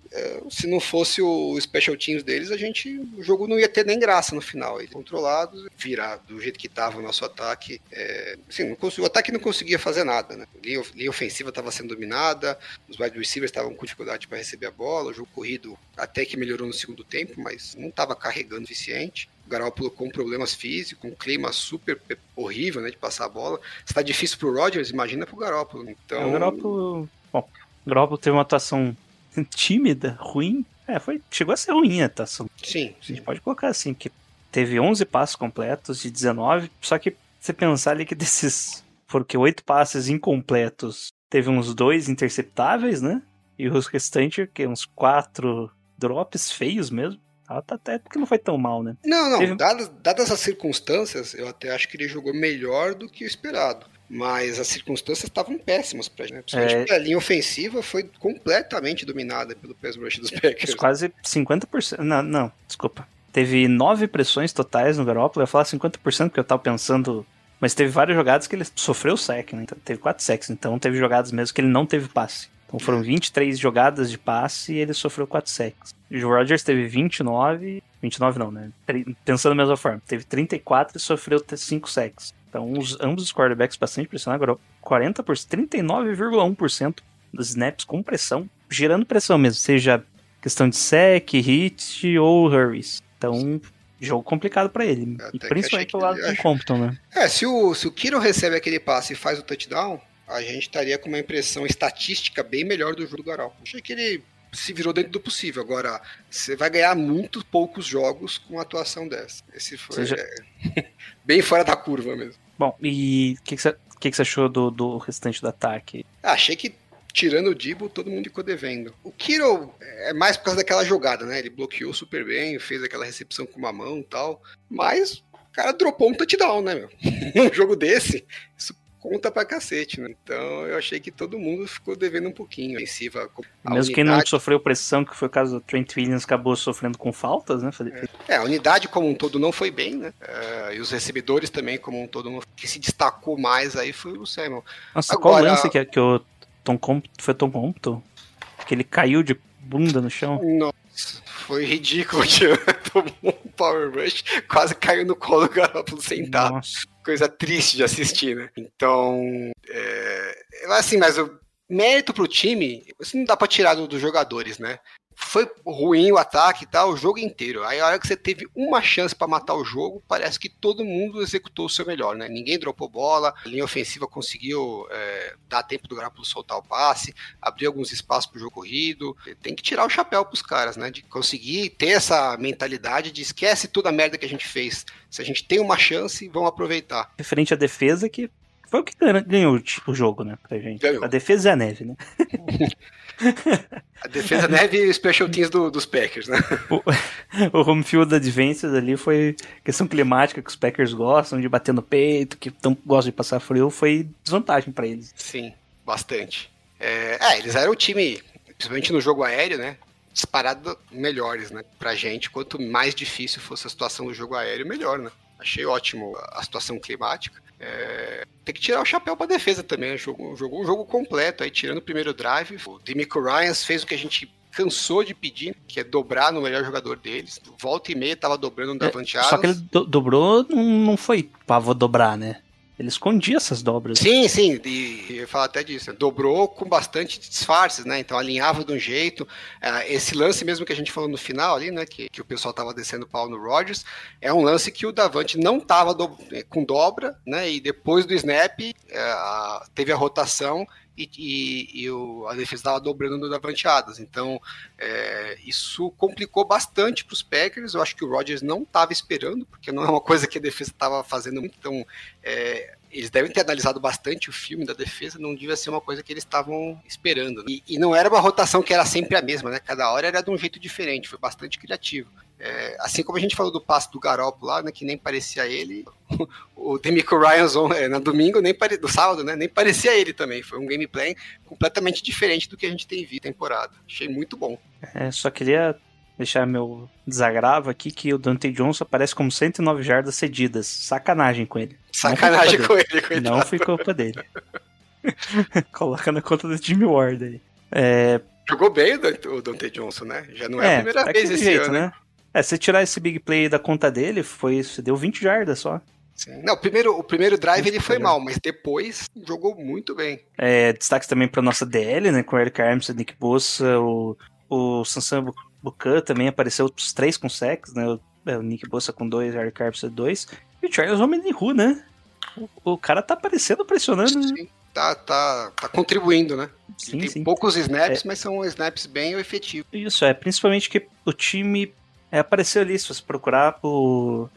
se não fosse o special teams deles, a gente o jogo não ia ter nem graça no final. Eles controlados, virar do jeito que estava o nosso ataque. É, assim, consegui, o ataque não conseguia fazer nada, né? Linha, linha ofensiva estava sendo dominada, os wide receivers estavam com dificuldade para receber a bola, o jogo corrido até que melhorou no segundo tempo, mas não estava carregando o suficiente. O Garoppolo com problemas físicos, um clima super horrível, né, de passar a bola. Está difícil para o Rodgers, imagina para o Garoppolo. Então... É,
o Garoppolo, bom, o Garoppolo teve uma atuação [LAUGHS] tímida, ruim. É, foi, chegou a ser ruim a atuação.
Sim,
sim. A gente pode colocar assim, que teve 11 passos completos de 19, só que você pensar ali que desses, porque oito passes incompletos, teve uns dois interceptáveis, né? E os restantes, que uns quatro drops feios mesmo. Até porque não foi tão mal, né?
Não, não. Teve... Dadas, dadas as circunstâncias, eu até acho que ele jogou melhor do que o esperado. Mas as circunstâncias estavam péssimas pra gente. Né? Principalmente é... a linha ofensiva foi completamente dominada pelo pass rush dos Packers.
Quase 50%. Não, não, desculpa. Teve nove pressões totais no Garoppolo. Eu ia falar 50% porque eu tava pensando. Mas teve várias jogadas que ele sofreu sec, né? Então, teve quatro secs. Então teve jogadas mesmo que ele não teve passe. Então foram 23 jogadas de passe e ele sofreu 4 sacks. O Rodgers teve 29. 29 não, né? Pensando da mesma forma. Teve 34 e sofreu 5 sacks. Então, os, ambos os quarterbacks bastante pressionados, agora 40%, 39,1% dos snaps com pressão, gerando pressão mesmo, seja questão de sec, hit ou hurries. Então, jogo complicado para ele. e principalmente pelo lado do Compton, né?
É, se o, se o Kiro recebe aquele passe e faz o touchdown, a gente estaria com uma impressão estatística bem melhor do jogo do Garoppolo. Achei que ele se virou dentro do possível. Agora, você vai ganhar muito poucos jogos com uma atuação dessa. Esse foi é, [LAUGHS] bem fora da curva mesmo.
Bom, e o que, que, você, achou do, do restante do ataque?
Ah, achei que tirando o Dibo, todo mundo ficou devendo. O Kiro é mais por causa daquela jogada, né? Ele bloqueou super bem, fez aquela recepção com uma mão e tal. Mas o cara dropou um touchdown, né, meu? [LAUGHS] um jogo desse, isso conta pra cacete, né? Então eu achei que todo mundo ficou devendo um pouquinho. Ofensiva,
Mesmo quem não sofreu pressão, que foi o caso do Trent Williams, acabou sofrendo com faltas, né? Felipe?
É, a unidade como um todo não foi bem, né? É, e os recebedores também como um todo. Que se destacou mais aí foi o Samuel.
Nossa, qual
Agora-
lance que, que o Tom Compton, foi Tom Compton? Que ele caiu de bunda no chão?
Nossa, foi ridículo. [LAUGHS] tio. Tomou um power rush, quase caiu no colo do Garoppolo sentado.
Nossa.
Coisa triste de assistir, né? Então, é, assim, mas o mérito pro time, assim, não dá pra tirar do- dos jogadores, né? Foi ruim o ataque e tal, o jogo inteiro. Aí a hora que você teve uma chance pra matar o jogo, parece que todo mundo executou o seu melhor, né? Ninguém dropou bola, a linha ofensiva conseguiu é, dar tempo do Garoppolo soltar o passe, abrir alguns espaços pro jogo corrido. Tem que tirar o chapéu pros caras, né? De conseguir ter essa mentalidade de esquece toda a merda que a gente fez. Se a gente tem uma chance, vamos aproveitar.
Referente à defesa, que foi o que ganhou o o jogo, né? Pra gente.
Ganhou.
A defesa é a neve, né?
A defesa neve e os special teams do- dos Packers, né? [LAUGHS]
O home field advances ali foi questão climática que os Packers gostam de bater no peito, que tão, gostam de passar frio, foi desvantagem pra eles.
Sim, bastante. É, é, eles eram o time, principalmente no jogo aéreo, né? Disparado melhores, né? Pra gente, quanto mais difícil fosse a situação do jogo aéreo, melhor, né? Achei ótimo a situação climática. É, tem que tirar o chapéu pra defesa também. né? Jogou, jogou um jogo completo aí, tirando o primeiro drive. O Demico Ryans fez o que a gente cansou de pedir, que é dobrar no melhor jogador deles. Volta e meia tava dobrando no Davante
É, Só que ele do- dobrou, não, não foi pra vou dobrar, né? Ele escondia essas dobras.
Sim, sim, e eu falo até disso. Dobrou com bastante disfarces, né? Então alinhava de um jeito. Ah, esse lance mesmo que a gente falou no final ali, né? Que, que o pessoal tava descendo pau no Rodgers, é um lance que o Davante não tava do- eh, com dobra, né? E depois do snap eh, teve a rotação e, e- e o- a defesa estava dobrando Davante Adams. Então é, isso complicou bastante para os Packers. Eu acho que o Rodgers não estava esperando, porque não é uma coisa que a defesa estava fazendo muito. Então é, eles devem ter analisado bastante o filme da defesa, não devia ser uma coisa que eles estavam esperando. né? E, e não era uma rotação que era sempre a mesma, né? Cada hora era de um jeito diferente, foi bastante criativo. É, assim como a gente falou do passe do Garoppolo lá, né, que nem parecia ele, [LAUGHS] o Demico Ryan é, na domingo, nem pare... do sábado, né, nem parecia ele também. Foi um gameplay completamente diferente do que a gente tem visto temporada. Achei muito bom.
É, só queria deixar meu desagravo aqui que o Dante Johnson aparece como 109 jardas cedidas. Sacanagem com ele.
Sacanagem com ele, coitado.
Não foi culpa dele. [LAUGHS] Coloca na conta do Jimmy Ward aí. É,
Jogou bem o Dante, Johnson, né? Já não é, a primeira vez
daquele
esse
jeito,
ano, né?
É, se tirar esse big play da conta dele, foi, você deu 20 jardas só.
Sim. Não, o primeiro, o primeiro drive ele foi mal, mas depois jogou muito bem.
É, destaques também pra nossa DL, né? Com o Eric Armstead, Nick Bossa, o, o Sansan Bu- Bucan também apareceu os três com sacks, né? O, é, o Nick Bossa com dois, o Eric Armstead dois. E o Charles Omenihu, né? O, o cara tá aparecendo, pressionando. né?
Sim, tá, tá, tá contribuindo, né?
Sim,
Tem
sim.
poucos snaps, mas são snaps bem efetivos.
Isso, é. Principalmente que o time é, apareceu ali, se você procurar, o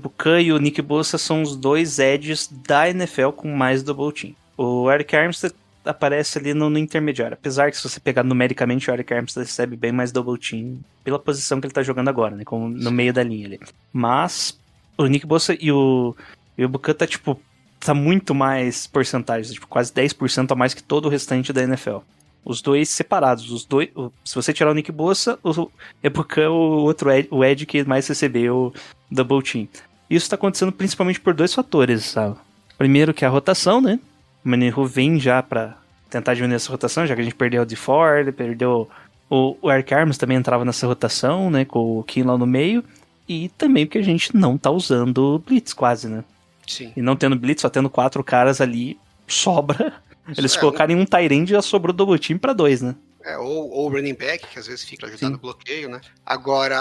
Bucan e o Nick Bossa são os dois edges da NFL com mais double team. O Eric Armstead aparece ali no, no intermediário. Apesar que se você pegar numericamente, o Eric Armstead recebe bem mais double team pela posição que ele tá jogando agora, né? Como no meio da linha ali. Mas o Nick Bossa e o, e tá, tipo, tá muito mais porcentagens, tipo, quase 10% a mais que todo o restante da NFL. Os dois separados, os dois. o- se você tirar o Nick Bossa, o Ebucan é o outro Ed, o Ed que mais recebeu double team. Isso está acontecendo principalmente por dois fatores, sabe? Primeiro que é a rotação, né? O Manihu vem já para tentar diminuir essa rotação, já que a gente perdeu o DeFord, perdeu o, o Eric Arms também entrava nessa rotação, né? Com o Kim lá no meio. E também porque a gente não tá usando Blitz quase, né?
Sim.
E não tendo Blitz, só tendo quatro caras ali, sobra. Eles
É,
colocarem um Tyrande já sobrou double team pra dois, né?
É, ou, ou o running back, que às vezes fica ajudando
Sim.
no bloqueio, né? Agora,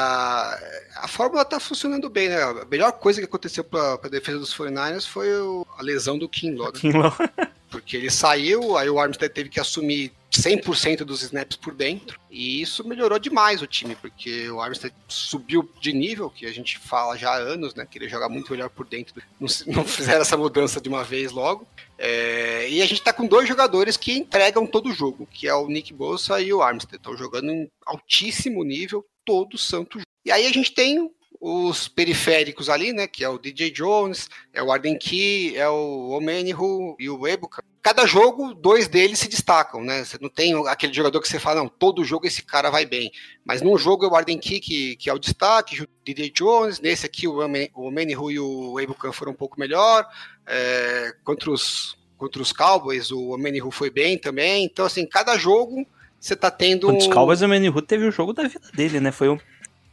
a fórmula tá funcionando bem, né? A melhor coisa que aconteceu pra, pra defesa dos 49ers foi o- a lesão do Kinlaw, né?
Kinlaw. [LAUGHS]
porque ele saiu, aí o Armstead teve que assumir 100% dos snaps por dentro, e isso melhorou demais o time, porque o Armstead subiu de nível, que a gente fala já há anos, né, que ele joga muito melhor por dentro, não, não [LAUGHS] fizeram essa mudança de uma vez logo, é, e a gente tá com dois jogadores que entregam todo o jogo, que é o Nick Bosa e o Armstead, estão jogando em altíssimo nível todo santo jogo. E aí a gente tem os periféricos ali, né? Que é o DJ Jones, é o Arden Key, é o Omenihu e o Ebuka. Cada jogo, dois deles se destacam, né? Você não tem aquele jogador que você fala, não, todo jogo esse cara vai bem. Mas num jogo é o Arden Key que, que é o destaque, o DJ Jones, nesse aqui o Omenihu e o Ebuka foram um pouco melhor. É, contra, os, contra os Cowboys, o Omenihu foi bem também. Então, assim, cada jogo você tá tendo.
Contra os Cowboys, o Omenihu teve o jogo da vida dele, né? Foi o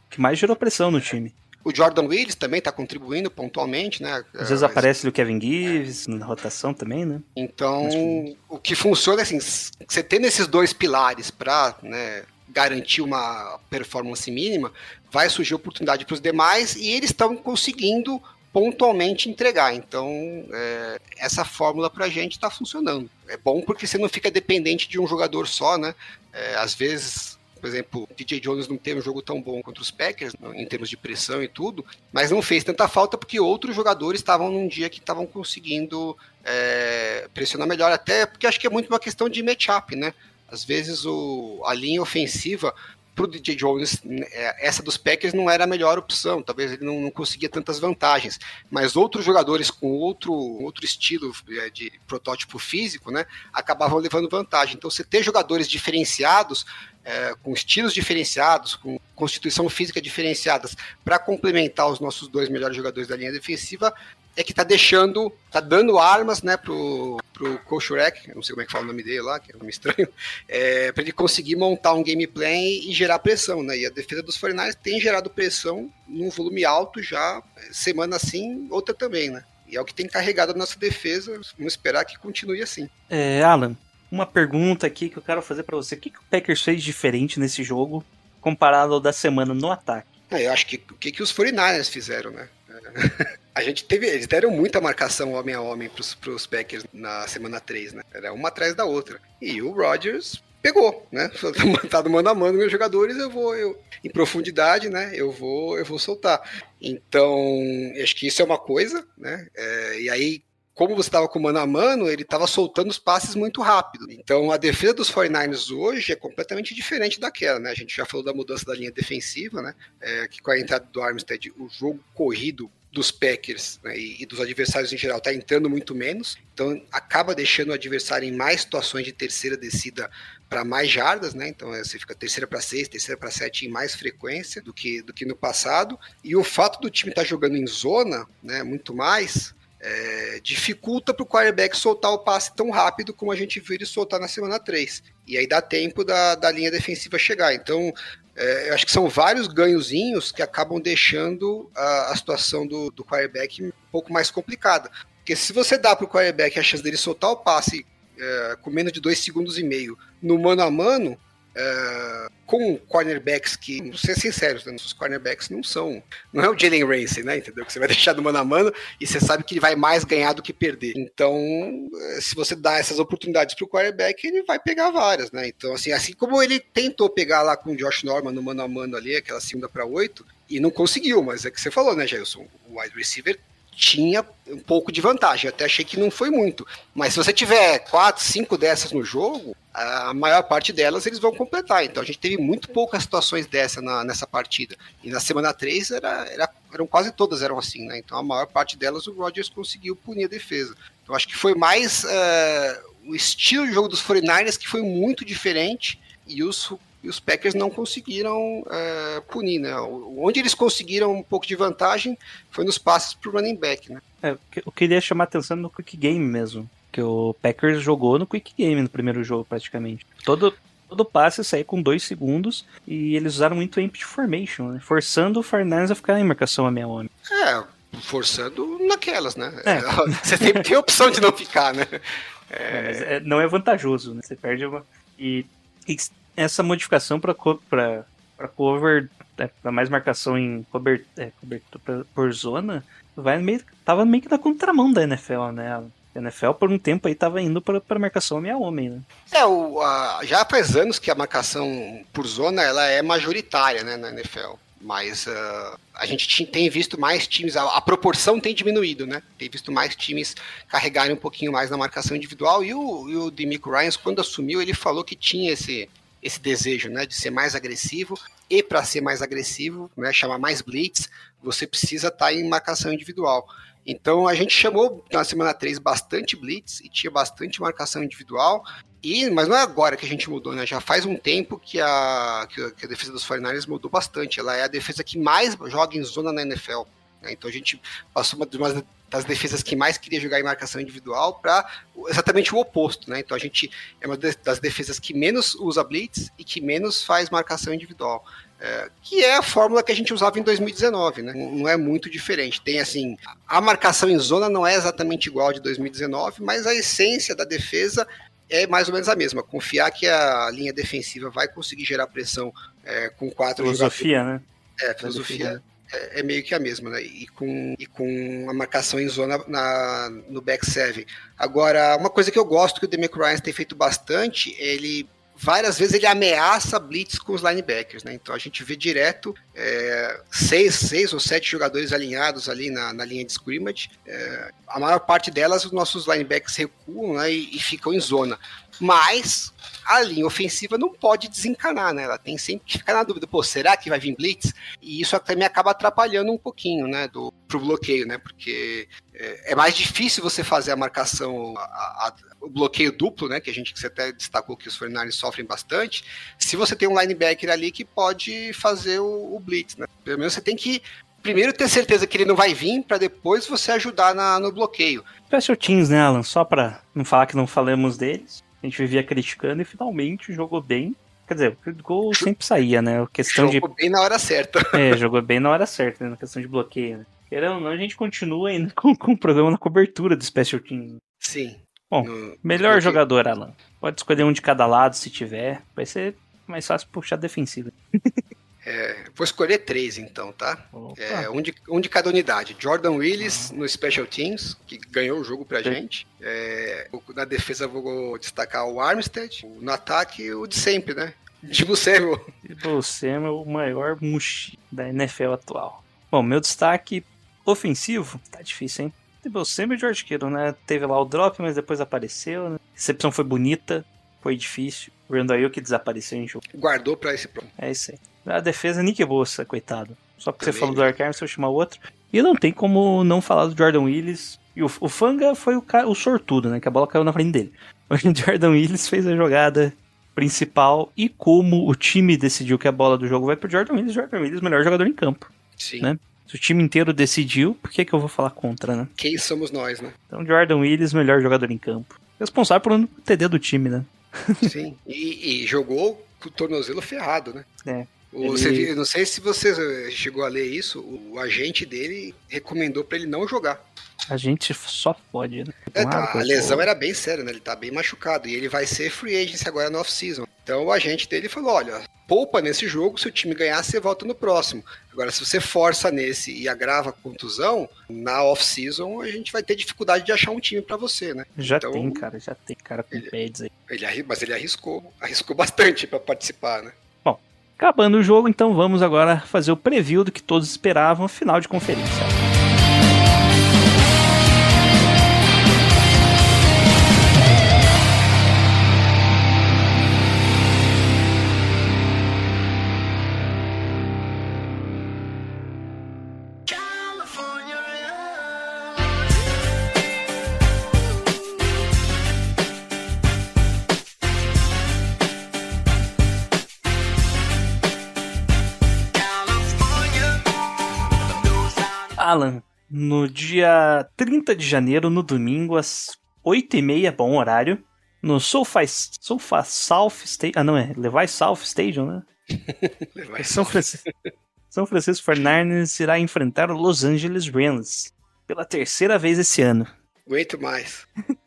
que mais gerou pressão no time.
O Jordan Willis também está contribuindo pontualmente, né?
Às vezes aparece o Kevin Gibbs na rotação também, né?
Então, o que funciona é assim, você tendo esses dois pilares para né, garantir uma performance mínima, vai surgir oportunidade para os demais e eles estão conseguindo pontualmente entregar. Então, é, essa fórmula para a gente está funcionando. É bom porque você não fica dependente de um jogador só, né? É, às vezes por exemplo, DJ Jones não teve um jogo tão bom contra os Packers, em termos de pressão e tudo, mas não fez tanta falta porque outros jogadores estavam num dia que estavam conseguindo é, pressionar melhor, até porque acho que é muito uma questão de matchup, né? Às vezes o, a linha ofensiva para o DJ Jones, é, essa dos Packers não era a melhor opção, talvez ele não, não conseguia tantas vantagens, mas outros jogadores com outro, outro estilo é, de protótipo físico, né, acabavam levando vantagem. Então, você ter jogadores diferenciados é, com estilos diferenciados, com constituição física diferenciadas, para complementar os nossos dois melhores jogadores da linha defensiva, é que tá deixando, tá dando armas, né, pro, pro Koshurek, não sei como é que fala o nome dele lá, que é um nome estranho, [LAUGHS] é, para ele conseguir montar um gameplay e gerar pressão, né, e a defesa dos 49 tem gerado pressão num volume alto já, semana assim, outra também, né. E é o que tem carregado a nossa defesa, vamos esperar que continue assim.
É, Alan, uma pergunta aqui que eu quero fazer para você. O que, que o Packers fez diferente nesse jogo comparado ao da semana no ataque?
É, eu acho que o que, que os 49ers fizeram, né? A gente teve. Eles deram muita marcação homem a homem pros, pros Packers na semana 3, né? Era uma atrás da outra. E o Rodgers pegou, né? [LAUGHS] Tá no mano a mano meus jogadores, eu vou, eu, em profundidade, né? Eu vou, eu vou soltar. Então, acho que isso é uma coisa, né? É, e aí, como você estava com mano a mano, ele estava soltando os passes muito rápido. Então a defesa dos 49ers hoje é completamente diferente daquela, né? A gente já falou da mudança da linha defensiva, né? É, que com a entrada do Armstead, o jogo corrido dos Packers né, e, dos adversários em geral está entrando muito menos, então acaba deixando o adversário em mais situações de terceira descida para mais jardas, né? Então é, você fica terceira para seis, terceira para sete em mais frequência do que, do que no passado. E o fato do time estar tá jogando em zona, né, muito mais, é, dificulta para o quarterback soltar o passe tão rápido como a gente viu ele soltar na semana 3. E aí dá tempo da, da linha defensiva chegar. Então, é, eu acho que são vários ganhozinhos que acabam deixando a, a situação do, do quarterback um pouco mais complicada. Porque se você dá para o quarterback a chance dele soltar o passe é, com menos de dois segundos e meio no mano a mano, Uh, com cornerbacks que, vamos ser sinceros, né, os cornerbacks não são. Não é o Jalen Ramsey, né? Entendeu? Que você vai [LAUGHS] deixar do mano a mano e você sabe que ele vai mais ganhar do que perder. Então, eh, se você dá essas oportunidades pro quarterback, ele vai pegar várias, né? Então, assim, assim como ele tentou pegar lá com o Josh Norman no mano a mano ali, aquela segunda para oito, e não conseguiu, mas é que você falou, né, Jailson? O wide receiver tinha um pouco de vantagem. Até achei que não foi muito. Mas se você tiver quatro, cinco dessas no jogo, a maior parte delas eles vão completar. Então a gente teve muito poucas situações dessa na, nessa partida. E na semana 3 era, era, eram quase todas eram assim, né? Então a maior parte delas o Rodgers conseguiu punir a defesa. Então acho que foi mais uh, o estilo de jogo dos 49ers que foi muito diferente e os e os Packers não conseguiram é, punir, né? Onde eles conseguiram um pouco de vantagem foi nos passes pro running back, né?
É, eu queria chamar atenção no quick game mesmo, que o Packers jogou no quick game no primeiro jogo praticamente. Todo todo passe saía com dois segundos e eles usaram muito empty formation, né? forçando o Fernandes a ficar em marcação a meia homem.
É, forçando naquelas, né? É. [LAUGHS] Você sempre tem a opção de não ficar, né? [LAUGHS]
É... É, não é vantajoso, né? Você perde uma. E, e essa modificação para para cover, é, para mais marcação em é, cobertura por zona, vai meio, tava meio que na contramão da NFL, né? A NFL por um tempo aí tava indo pra marcação meia homem, né?
É, o, a- já faz anos que a marcação por zona ela é majoritária né, na NFL. Mas ah, a gente tem visto mais times, a, a proporção tem diminuído, né? Tem visto mais times carregarem um pouquinho mais na marcação individual. E o, e o Demico Ryans, quando assumiu, ele falou que tinha esse, esse desejo né, de ser mais agressivo. E para ser mais agressivo, né, chamar mais blitz, você precisa estar em marcação individual. Então a gente chamou na semana 3 bastante blitz e tinha bastante marcação individual. E, mas não é agora que a gente mudou, né? Já faz um tempo que a, que a, defesa dos 49ers mudou bastante. Ela é a defesa que mais joga em zona na NFL. Né? Então a gente passou uma uma das defesas que mais queria jogar em marcação individual para exatamente o oposto, né? Então a gente é uma das defesas que menos usa blitz e que menos faz marcação individual. É, que é a fórmula que a gente usava em 2019, né? Não é muito diferente. Tem assim, a marcação em zona não é exatamente igual de 2019, mas a essência da defesa é mais ou menos a mesma. Confiar que a linha defensiva vai conseguir gerar pressão é, com quatro
Filosofia, né?
jogadores. É, a filosofia é, é meio que a mesma, né? E com, e com a marcação em zona na, no back seven. Agora, uma coisa que eu gosto que o Demico Ryans tem feito bastante, ele várias vezes ele ameaça blitz com os linebackers, né? Então a gente vê direto é, seis, seis ou sete jogadores alinhados ali na, na linha de scrimmage. É, a maior parte delas os nossos linebackers recuam né, e, e ficam em zona. Mas a linha ofensiva não pode desencanar, né? Ela tem sempre que ficar na dúvida, pô, será que vai vir blitz? E isso também acaba atrapalhando um pouquinho, né, do, pro bloqueio, né? Porque é, é mais difícil você fazer a marcação, a- a- o bloqueio duplo, né? Que a gente que você até destacou que os 49 sofrem bastante. Se você tem um linebacker ali que pode fazer o, o blitz, né? Pelo menos você tem que primeiro ter certeza que ele não vai vir para depois você ajudar na- no bloqueio.
Special Teams, né, Alan? Só pra não falar que não falamos deles. A gente vivia criticando e finalmente jogou bem. Quer dizer, o goal sempre saía, né? A questão de.
Jogou bem na hora certa. [LAUGHS]
É, jogou bem na hora certa, né? Na questão de bloqueio, né? Querendo ou não, a gente continua ainda [LAUGHS] com, com um problema na cobertura do Special Teams.
Sim.
Bom,
No-
Melhor
bloqueio.
jogador, Alan. Pode escolher um de cada lado se tiver. Vai ser mais fácil puxar defensivo.
Vou escolher três, então, tá? É, um, de, um de cada unidade. Jordan Willis no Special Teams, que ganhou o jogo pra gente. É, na defesa vou destacar o Armstead. No ataque, o de sempre, né? Divo Samuel.
E você é o maior mushi da NFL atual. Bom, meu destaque ofensivo, tá difícil, hein? Debo sempre o George Kittle, né? Teve lá o drop, mas depois apareceu, né? A recepção foi bonita, foi difícil. O Randall que desapareceu em jogo.
Guardou pra esse pronto.
É isso aí. A defesa, Nick Bossa, coitado. Só porque você
Também,
falou do
né?
Dark Arms, eu chamar outro. E não tem como não falar do Jordan Willis. E o, o Fanga foi o, o sortudo, né? Que a bola caiu na frente dele. [LAUGHS] O Jordan Willis fez a jogada principal. E como o time decidiu que a bola do jogo vai pro Jordan Willis, Jordan Willis, melhor jogador em campo.
Sim.
Né? Se o time inteiro decidiu, por que, que eu vou falar contra, né?
Quem somos nós, né?
Então, Jordan Willis, melhor jogador em campo. Responsável pelo TD do time, né?
Sim. E, e jogou com o tornozelo ferrado, né?
É. Ele-
você não sei se você eh, chegou a ler isso, o agente dele recomendou pra ele não jogar.
A gente só pode, né?
É, tá, a lesão era bem séria, né? Ele tá bem machucado. E ele vai ser free agency agora no off-season. Então o agente dele falou: olha, poupa nesse jogo, se o time ganhar, você volta no próximo. Agora, se você força nesse e agrava a contusão, na off-season a gente vai ter dificuldade de achar um time pra você, né?
Já
Então,
tem, cara, já tem cara com pads aí.
Ele, mas ele arriscou, arriscou bastante pra participar, né?
Acabando o jogo, então vamos agora fazer o preview do que todos esperavam, final de conferência. No dia 30 de janeiro, no domingo, às 8h30, bom horário, no SoFi, SoFi South Stadium, ah não, é Levi South Stadium, né? [LAUGHS]
Vai
São Francisco, São Francisco 49ers irá enfrentar o Los Angeles Rams pela terceira vez esse ano.
Aguento mais. [LAUGHS]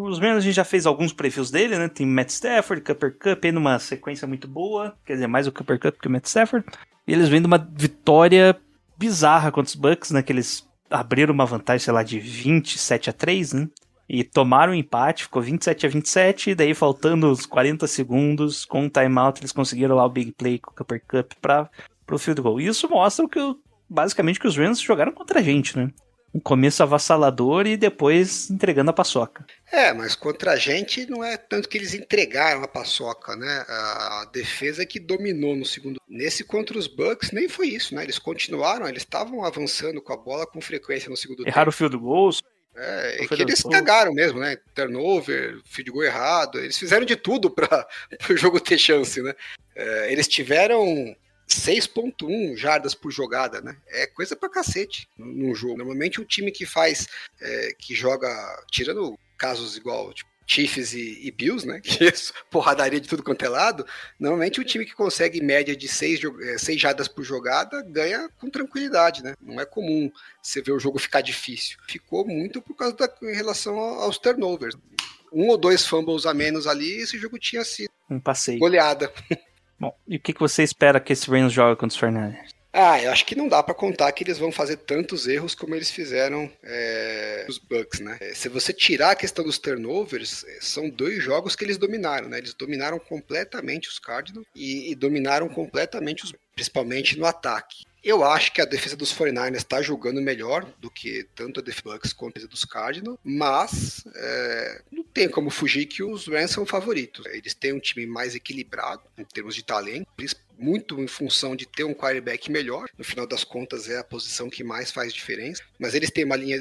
Os Rams a gente já fez alguns previews dele, né? Tem Matt Stafford, Cooper Cup aí numa sequência muito boa. Quer dizer, mais o Cooper Cup que o Matt Stafford. E eles vêm de uma vitória bizarra contra os Bucks, né? Que eles abriram uma vantagem, sei lá, de 27 a 3, né? E tomaram o empate, ficou 27 a 27, e daí faltando uns 40 segundos, com o timeout, eles conseguiram lá o big play com o Cooper Cup para pro field goal. E isso mostra que basicamente que os Rams jogaram contra a gente, né? Um começo avassalador e depois entregando a paçoca.
É, mas contra a gente não é tanto que eles entregaram a paçoca, né? A defesa que dominou no segundo. Nesse contra os Bucks nem foi isso, né? Eles continuaram, eles estavam avançando com a bola com frequência no segundo
Erraram o field goals.
É, é que eles cagaram mesmo, né? Turnover, field goal errado. Eles fizeram de tudo para [LAUGHS] o jogo ter chance, né? É, eles tiveram 6.1 jardas por jogada, né? É coisa pra cacete num jogo. Normalmente um time que faz, é, que joga, tirando casos igual, tipo, Chiefs e, e, Bills, né? [LAUGHS] Que é porradaria de tudo quanto é lado. Normalmente o time que consegue média de 6 seis, jardas por jogada ganha com tranquilidade, né? Não é comum você ver o jogo ficar difícil. Ficou muito por causa da em relação aos turnovers. Um ou dois fumbles a menos ali, esse jogo tinha sido
um passeio.
goleada. [LAUGHS]
Bom, e o que, que você espera que esse Rams jogue contra os Fernandes?
Ah, eu acho que não dá para contar que eles vão fazer tantos erros como eles fizeram é, os Bucks, né? É, se você tirar a questão dos turnovers, é, são dois jogos que eles dominaram, né? Eles dominaram completamente os Cardinals e, e dominaram completamente os, principalmente no ataque. Eu acho que a defesa dos 49ers está jogando melhor do que tanto a defesa Bucks quanto a defesa dos Cardinals, mas é, não tem como fugir que os Rams são favoritos. Eles têm um time mais equilibrado em termos de talento, muito em função de ter um quarterback melhor. No final das contas, é a posição que mais faz diferença. Mas eles têm uma linha.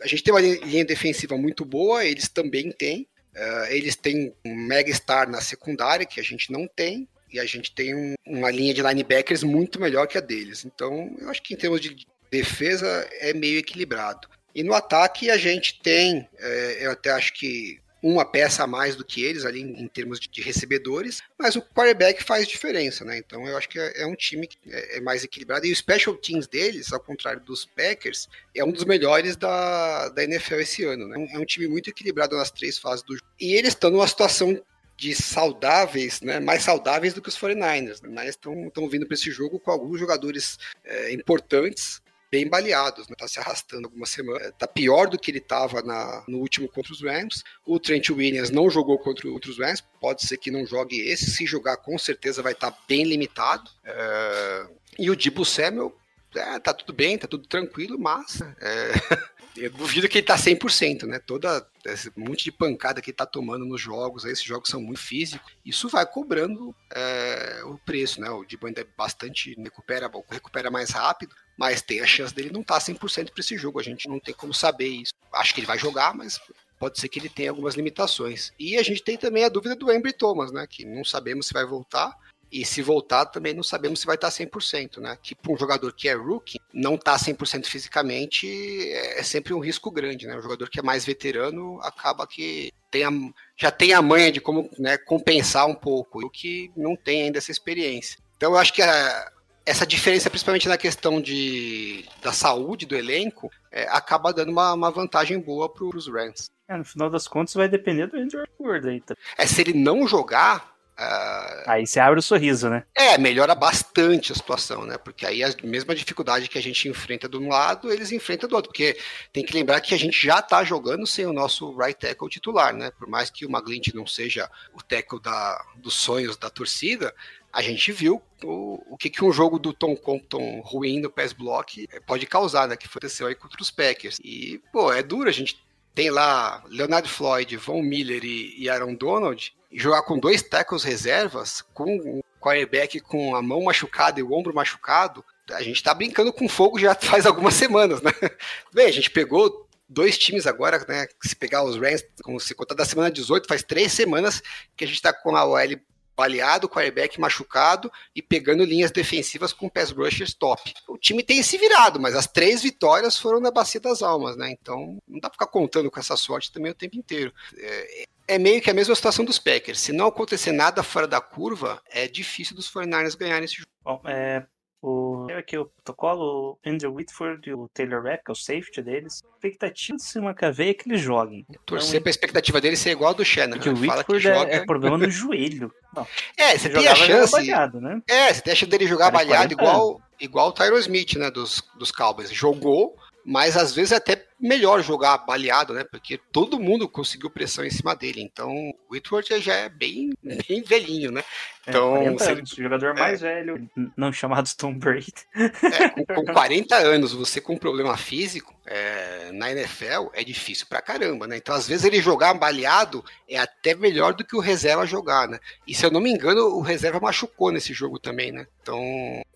A gente tem uma linha defensiva muito boa, eles também têm. Uh, eles têm um mega star na secundária que a gente não tem e a gente tem um, uma linha de linebackers muito melhor que a deles. Então, eu acho que em termos de defesa é meio equilibrado. E no ataque a gente tem, é, eu até acho que uma peça a mais do que eles ali em, termos de, recebedores, mas o quarterback faz diferença, né? Então eu acho que é, é um time que é, é, mais equilibrado. E o special teams deles, ao contrário dos Packers, é um dos melhores da, da NFL esse ano, né? É um time muito equilibrado nas três fases do jogo. E eles estão numa situação de saudáveis, né, mais saudáveis do que os 49ers. Né? Estão vindo para esse jogo com alguns jogadores é, importantes, bem baleados, né? Tá se arrastando algumas semanas. Tá pior do que ele estava no último contra os Rams. O Trent Williams não jogou contra os Rams, pode ser que não jogue esse. Se jogar, com certeza vai estar tá bem limitado. É... E o Dibu Samuel, é, tá tudo bem, tá tudo tranquilo, mas é... [LAUGHS] eu duvido que ele tá 100%, né? Toda esse monte de pancada que ele tá tomando nos jogos, aí, esses jogos são muito físicos, isso vai cobrando é, o preço, né? O Dibo ainda é bastante recupera, recupera mais rápido, mas tem a chance dele não estar tá 100% para esse jogo, a gente não tem como saber isso. Acho que ele vai jogar, mas pode ser que ele tenha algumas limitações. E a gente tem também a dúvida do Embry Thomas, né? Que não sabemos se vai voltar. E se voltar, também não sabemos se vai estar 100%, né? Que para um jogador que é rookie, não estar tá 100% fisicamente é, é sempre um risco grande, né? O jogador que é mais veterano acaba que tem a, já tem a manha de como né, compensar um pouco, o que não tem ainda essa experiência. Então eu acho que a, essa diferença, principalmente na questão de, da saúde do elenco, é, acaba dando uma, uma vantagem boa para os Rams.
É, no final das contas vai depender do Andrew Ward aí. Tá?
É, se ele não jogar,
Uh, aí você abre o sorriso, né?
É, melhora bastante a situação, né? Porque aí a mesma dificuldade que a gente enfrenta de um lado, eles enfrentam do outro. Porque tem que lembrar que a gente já tá jogando sem o nosso right tackle titular, né? Por mais que o Maglint não seja o tackle da, dos sonhos da torcida, a gente viu o, o que, que um jogo do Tom Compton ruim no pass block pode causar, né? Que aconteceu aí contra os Packers. E, pô, é duro a gente tem lá Leonard Floyd, Von Miller e, e Aaron Donald jogar com dois tackles reservas, com o quarterback com a mão machucada e o ombro machucado, a gente tá brincando com fogo já [LAUGHS] faz algumas semanas, né? Bem, a gente pegou dois times agora, né? Se pegar os Rams, como se contar da semana 18, faz três semanas que a gente tá com a OL baleado, quarterback machucado e pegando linhas defensivas com pass rushers top. O time tem se virado, mas as três vitórias foram na bacia das almas, né? Então não dá pra ficar contando com essa sorte também o tempo inteiro. É, é meio que a mesma situação dos Packers. Se não acontecer nada fora da curva, é difícil dos 49ers ganharem esse jogo.
Bom, é, o, aqui o protocolo, o Andrew Whitford e o Taylor Rapp, que é o safety deles. Expectativa de cima caveia é que eles joguem.
Torcer então, pra expectativa dele ser igual ao do Shannon.
Porque né? o Whitford é, joga... é, problema no [LAUGHS] joelho. Não,
é, você tem a chance. Balhado, né? É, você tem a chance dele jogar balhado igual, igual o Tyro Smith, né? Dos, dos Cowboys. Jogou, mas às vezes é até melhor jogar baleado, né? Porque todo mundo conseguiu pressão em cima dele. Então, o Whitworth já é bem, bem velhinho, né? Então,
é, 40
se
anos, jogador mais velho, não chamado Stone Brady.
É, com, com 40 anos, você com um problema físico, é, na NFL é difícil pra caramba, né? Então, às vezes, ele jogar baleado é até melhor do que o reserva jogar, né? E se eu não me engano, o reserva machucou nesse jogo também, né? Então,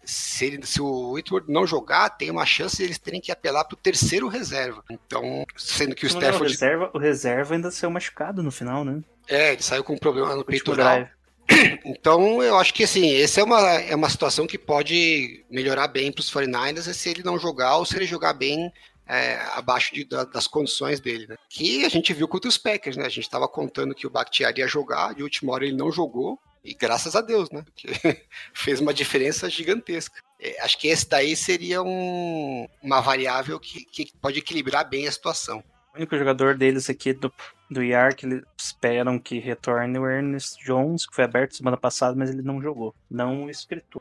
se, ele, se o Whitworth não jogar, tem uma chance de eles terem que apelar pro terceiro reserva. Então, sendo que o
me engano, o,
Stafford.
reserva, o reserva ainda saiu machucado no final, né?
É, ele saiu com um problema no peitoral. [CLEARS THROAT] Então, eu acho que assim, essa é uma, é uma situação que pode melhorar bem para os 49ers é se ele não jogar ou se ele jogar bem é, abaixo de- da- das condições dele, né? Que a gente viu contra os Packers, né? A gente estava contando que o Bakhtiari ia jogar, de última hora ele não jogou, e graças a Deus, né? Porque [LAUGHS] fez uma diferença gigantesca. É, acho que esse daí seria um- uma variável que, que pode equilibrar bem a situação.
O único jogador deles aqui do, do IAR que eles esperam que retorne é o Ernest Jones, que foi aberto semana passada, mas ele não jogou. Não o escritor.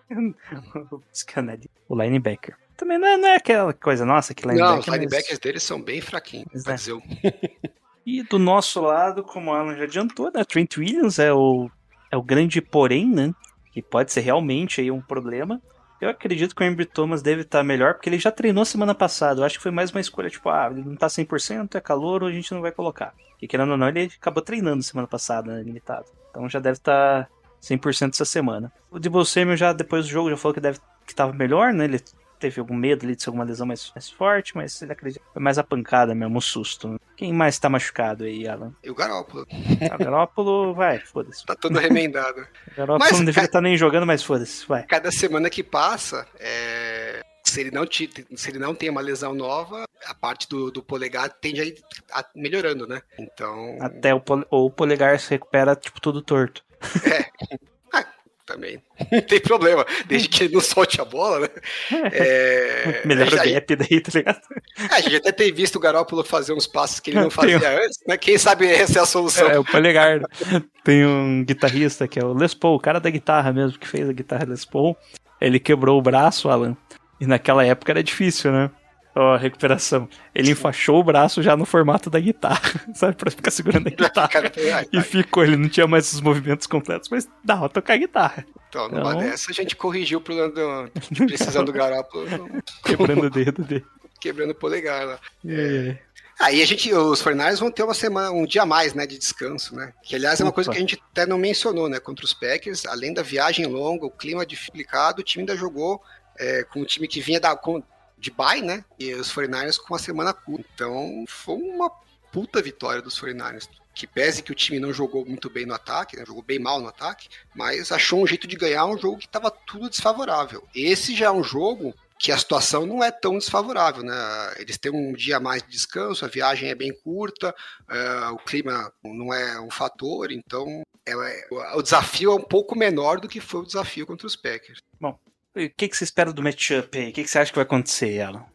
o Scanelli. O linebacker. Também não é, não é aquela coisa, nossa, que linebacker.
Não, os
mas-
linebackers deles são bem fraquinhos,
é.
o [LAUGHS]
E do nosso lado, como o Alan já adiantou, né? Trent Williams é o, é o grande porém, né? Que pode ser realmente aí um problema. Eu acredito que o Embry Thomas deve estar melhor, porque ele já treinou semana passada. Eu acho que foi mais uma escolha, tipo, ah, ele não tá 100%, é calor, a gente não vai colocar. E querendo ou não, ele acabou treinando semana passada, né, limitado. Então já deve estar 100% essa semana. O Debo Samuel já, depois do jogo, já falou que deve que tava melhor, né? Ele teve algum medo ali de ser alguma lesão mais, mais forte, mas ele acredita foi mais a pancada mesmo, o susto. né? Quem mais tá machucado aí, Alan?
E o Garoppolo.
Ah, O Garópolo, vai, foda-se.
Tá todo remendado. [LAUGHS]
O Garópolo
Mas,
não deveria estar nem jogando, mas foda-se, vai.
Cada semana que passa, é, se, ele não ti- se ele não tem uma lesão nova, a parte do, do polegar tende a ir a- melhorando, né? Então,
Até o, pole- o polegar se recupera, tipo, tudo torto.
ah, [LAUGHS] também não tem problema, desde que ele não solte a bola, né? É, [LAUGHS]
Melhora o
a, gente-
gap daí, tá ligado?
a gente até tem visto o Garópolo fazer uns passos que ele não [LAUGHS]
Tem
fazia antes, né? Quem sabe essa é a solução.
É, o polegar. Tem um guitarrista que é o Les Paul, o cara da guitarra mesmo, que fez a guitarra Les Paul. Ele quebrou o braço, Alan. E naquela época era difícil, né? Ó, a recuperação. Ele enfaixou o braço já no formato da guitarra, [LAUGHS] sabe? Pra ficar segurando a [LAUGHS] guitarra. [LAUGHS] E ficou, ele não tinha mais os movimentos completos, mas dava pra tocar guitarra.
Então, numa
Não.
dessa, a gente corrigiu o problema do, de precisão do Garópolo,
Quebrando o dedo dele.
quebrando o polegar lá.
É.
Aí a gente, os Fornais vão ter uma semana, um dia a mais, né, de descanso, né? Que aliás é uma
Opa.
coisa que a gente até não mencionou, né? Contra os Packers, além da viagem longa, o clima dificultado, o time ainda jogou é, com um time que vinha da, com, de bye, né? E os 49ers com uma semana curta. Então foi uma puta vitória dos 49ers. Que pese que o time não jogou muito bem no ataque, né? jogou bem mal no ataque, mas achou um jeito de ganhar um jogo que estava tudo desfavorável. Esse já é um jogo que a situação não é tão desfavorável, né? Eles têm um dia a mais de descanso, a viagem é bem curta, é, o clima não é um fator, então é- é- o desafio é um pouco menor do que foi o desafio contra os Packers.
E O que, que você espera do matchup aí? O que, que você acha que vai acontecer, Alan?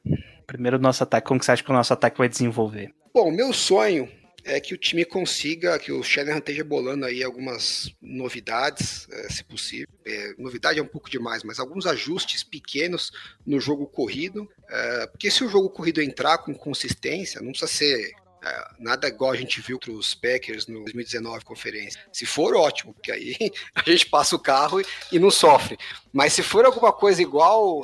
Primeiro o nosso ataque, como que você acha que o nosso ataque vai desenvolver?
Bom, meu sonho é que o time consiga, que o Shanahan esteja bolando aí algumas novidades, eh, se possível. Eh, novidade é um pouco demais, mas alguns ajustes pequenos no jogo corrido. eh, porque se o jogo corrido entrar com consistência, não precisa ser nada igual a gente viu os Packers no 2019 conferência. Se for, ótimo, porque aí [LAUGHS] a gente passa o carro e, não sofre. Mas se for alguma coisa igual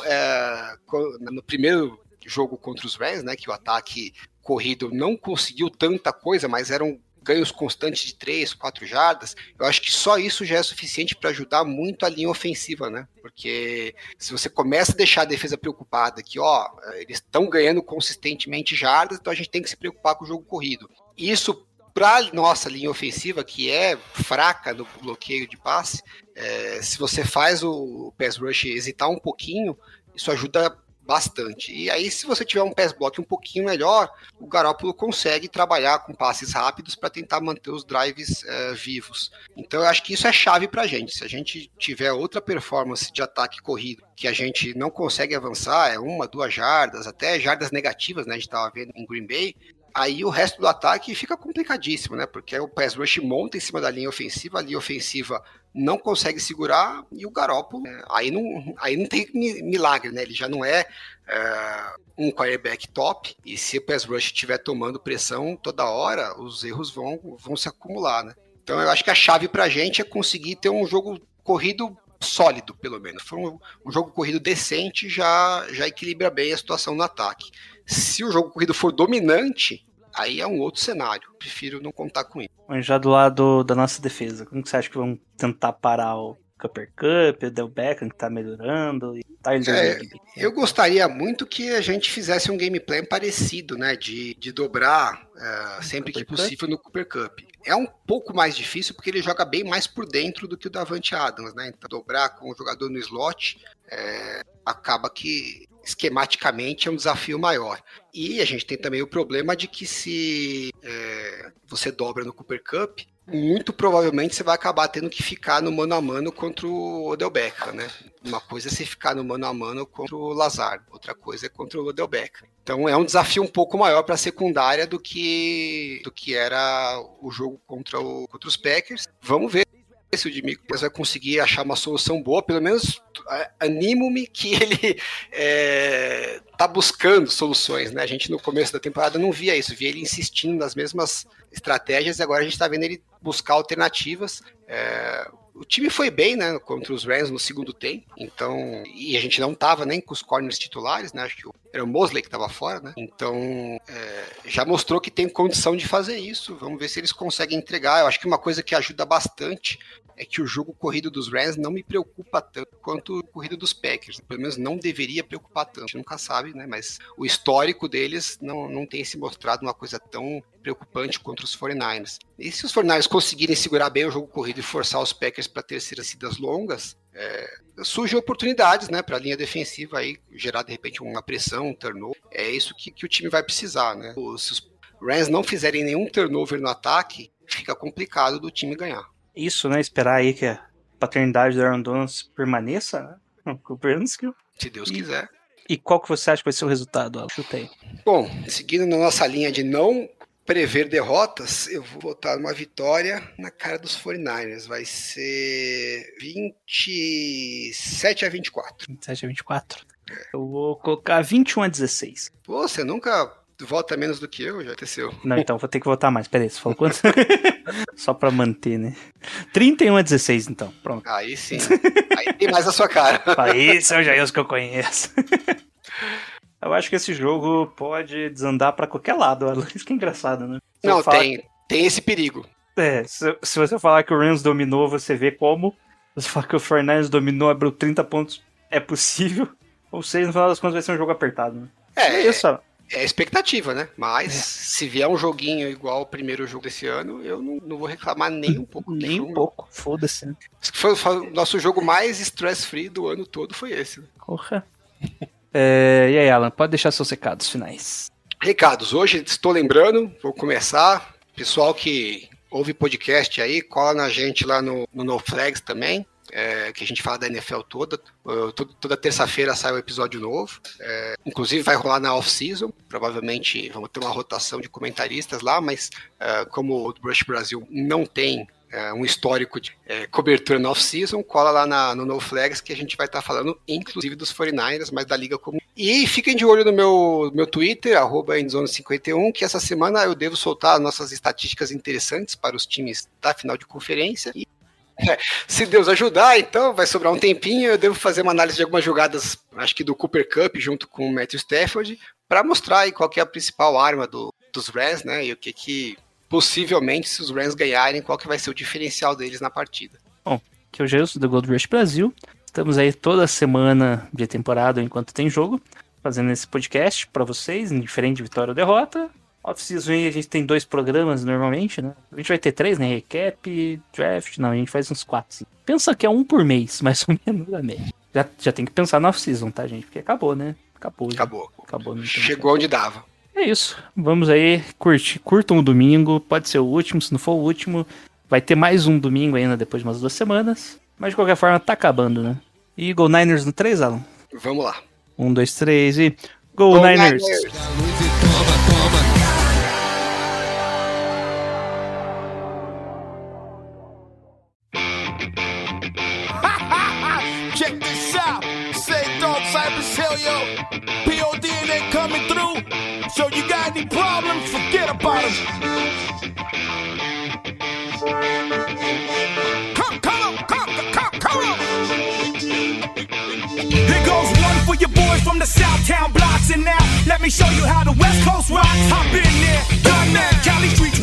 co- no primeiro jogo contra os Rams, né, que o ataque corrido não conseguiu tanta coisa, mas eram ganhos constantes de 3, 4 jardas, eu acho que só isso já é suficiente para ajudar muito a linha ofensiva, né? Porque se você começa a deixar a defesa preocupada que, ó, eles estão ganhando consistentemente jardas, então a gente tem que se preocupar com o jogo corrido. Isso para nossa linha ofensiva, que é fraca no bloqueio de passe, é, se você faz o pass rush hesitar um pouquinho, isso ajuda bastante. E aí, se você tiver um pass block um pouquinho melhor, o Garópolo consegue trabalhar com passes rápidos para tentar manter os drives é, vivos. Então, eu acho que isso é chave para a gente. Se a gente tiver outra performance de ataque corrido que a gente não consegue avançar, é uma, duas jardas, até jardas negativas, né? A gente estava vendo em Green Bay. Aí o resto do ataque fica complicadíssimo, né? Porque o pass rush monta em cima da linha ofensiva, a linha ofensiva não consegue segurar e o Garoppolo, né, aí, não, aí não tem milagre, né? Ele já não é, é um quarterback top e se o pass rush estiver tomando pressão toda hora, os erros vão, vão se acumular, né? Então eu acho que a chave pra gente é conseguir ter um jogo corrido sólido, pelo menos. Foi um, um, jogo corrido decente, já, já equilibra bem a situação no ataque. Se o jogo corrido for dominante, aí é um outro cenário. Prefiro não contar com isso.
Mas já do lado da nossa defesa, como que você acha que vão tentar parar o Cooper Cup, o Del Beckham que tá melhorando e Tyler
é, Eu gostaria muito que a gente fizesse um gameplay parecido, né? De, de dobrar uh, sempre Cooper que possível Cup? no Cooper Cup. É um pouco mais difícil porque ele joga bem mais por dentro do que o Davante Adams, né? Então dobrar com o jogador no slot é, acaba que esquematicamente é um desafio maior. E a gente tem também o problema de que se é, você dobra no Cooper Cup, muito provavelmente você vai acabar tendo que ficar no mano a mano contra o Odell Beckham, né? Uma coisa é você ficar no mano a mano contra o Lazar, outra coisa é contra o Odell Beckham. Então é um desafio um pouco maior para a secundária do que do que era o jogo contra, o, contra os Packers. Vamos ver se o Jimmy vai conseguir achar uma solução boa, pelo menos animo-me que [LAUGHS] ele é, tá buscando soluções, né? A gente no começo da temporada não via isso, via ele insistindo nas mesmas estratégias e agora a gente está vendo ele buscar alternativas. É, o time foi bem, né, contra os Rams no segundo tempo, então, e a gente não tava nem com os corners titulares, né, acho que era o Mosley que estava fora, né, então é, já mostrou que tem condição de fazer isso, vamos ver se eles conseguem entregar, eu acho que uma coisa que ajuda bastante é que o jogo corrido dos Rams não me preocupa tanto quanto o corrido dos Packers. Pelo menos não deveria preocupar tanto. A gente nunca sabe, né? Mas o histórico deles não, não tem se mostrado uma coisa tão preocupante contra os 49ers. E se os 49ers conseguirem segurar bem o jogo corrido e forçar os Packers para terceiras cidas longas, é, surgem oportunidades né, para a linha defensiva aí, gerar de repente uma pressão, um turnover. É isso que, que o time vai precisar. Né? Se os Rams não fizerem nenhum turnover no ataque, fica complicado do time ganhar
isso, né? Esperar aí que a paternidade do Aaron Donald permaneça, né? [LAUGHS]
Se Deus quiser.
E qual que você acha que vai ser o resultado? Chutei.
Bom, seguindo na nossa linha de não prever derrotas, eu vou votar uma vitória na cara dos 49ers. Vai ser 27 a 24.
27 a 24. É. Eu vou colocar 21 a 16.
Pô, você nunca vota menos do que eu, já aconteceu.
Não, então vou ter que votar mais. Peraí, você falou quanto? [LAUGHS] Só pra manter, né? 31 a 16, então. Pronto.
Aí sim. Aí tem mais a sua cara.
Aí são já os que eu conheço. [LAUGHS] Eu acho que esse jogo pode desandar para qualquer lado. [LAUGHS] Isso que é engraçado, né?
Se Não, tem, que... tem esse perigo.
É, se, se, você falar que o Rams dominou, você vê como. Se você falar que o Fernandes dominou, abriu 30 pontos, é possível. [LAUGHS] Ou seja, no final das contas vai ser um jogo apertado, né?
É, é isso é expectativa, né? Mas é. se vier um joguinho igual o primeiro jogo desse ano, eu não, não vou reclamar nem um pouco.
nem um pouco, foda-se. Né?
Foi, foi, o nosso jogo mais stress-free do ano todo foi esse. Né?
Porra. É, e aí, Alan, pode deixar seus recados finais.
Recados, hoje estou lembrando, vou começar. Pessoal que ouve podcast aí, cola na gente lá no, no No Flags também é, que a gente fala da NFL toda. toda, toda terça-feira sai um episódio novo. É, inclusive vai rolar na off-season. Provavelmente vamos ter uma rotação de comentaristas lá, mas é, como o Brush Brasil não tem é, um histórico de é, cobertura na off-season, cola lá na, no No Flags que a gente vai estar tá falando, inclusive dos 49ers, mas da liga comum. E fiquem de olho no meu, meu Twitter, arroba endzone51, que essa semana eu devo soltar nossas estatísticas interessantes para os times da final de conferência. E [LAUGHS] se Deus ajudar, então vai sobrar um tempinho. Eu devo fazer uma análise de algumas jogadas, acho que do Cooper Cup junto com o Matthew Stafford, para mostrar aí qual é a principal arma do, dos Rams, né? E o que que possivelmente, se os Rams ganharem, qual que vai ser o diferencial deles na partida.
Bom, que é o Gelson do Gold Rush Brasil. Estamos aí toda semana de temporada enquanto tem jogo, fazendo esse podcast para vocês, indiferente de vitória ou derrota. Off-season a gente tem dois programas normalmente, né? A gente vai ter três, né? Recap, draft, não, a gente faz uns quatro. Pensa que é um por mês, [LAUGHS] mais ou menos da média. Já, já tem que pensar na off-season, tá, gente? Porque acabou, né? Acabou. Já.
Acabou. Acabou. Chegou onde dava.
É isso. Vamos aí, curte, curtam o domingo. Pode ser o último, se não for o último. Vai ter mais um domingo ainda depois de umas duas semanas. Mas de qualquer forma, tá acabando, né? E Go Niners no 3, Alan?
Vamos lá.
Um, dois, três e. Go, Go Niners! Niners. [LAUGHS]
Check this out! Say don't cyber yo! So you got any problems? Forget about them. Come, come, come, come, come on. Here goes one for your boys from the South Town blocks, and now let me show you how the West Coast rocks. Hop in there, done that. Cali street.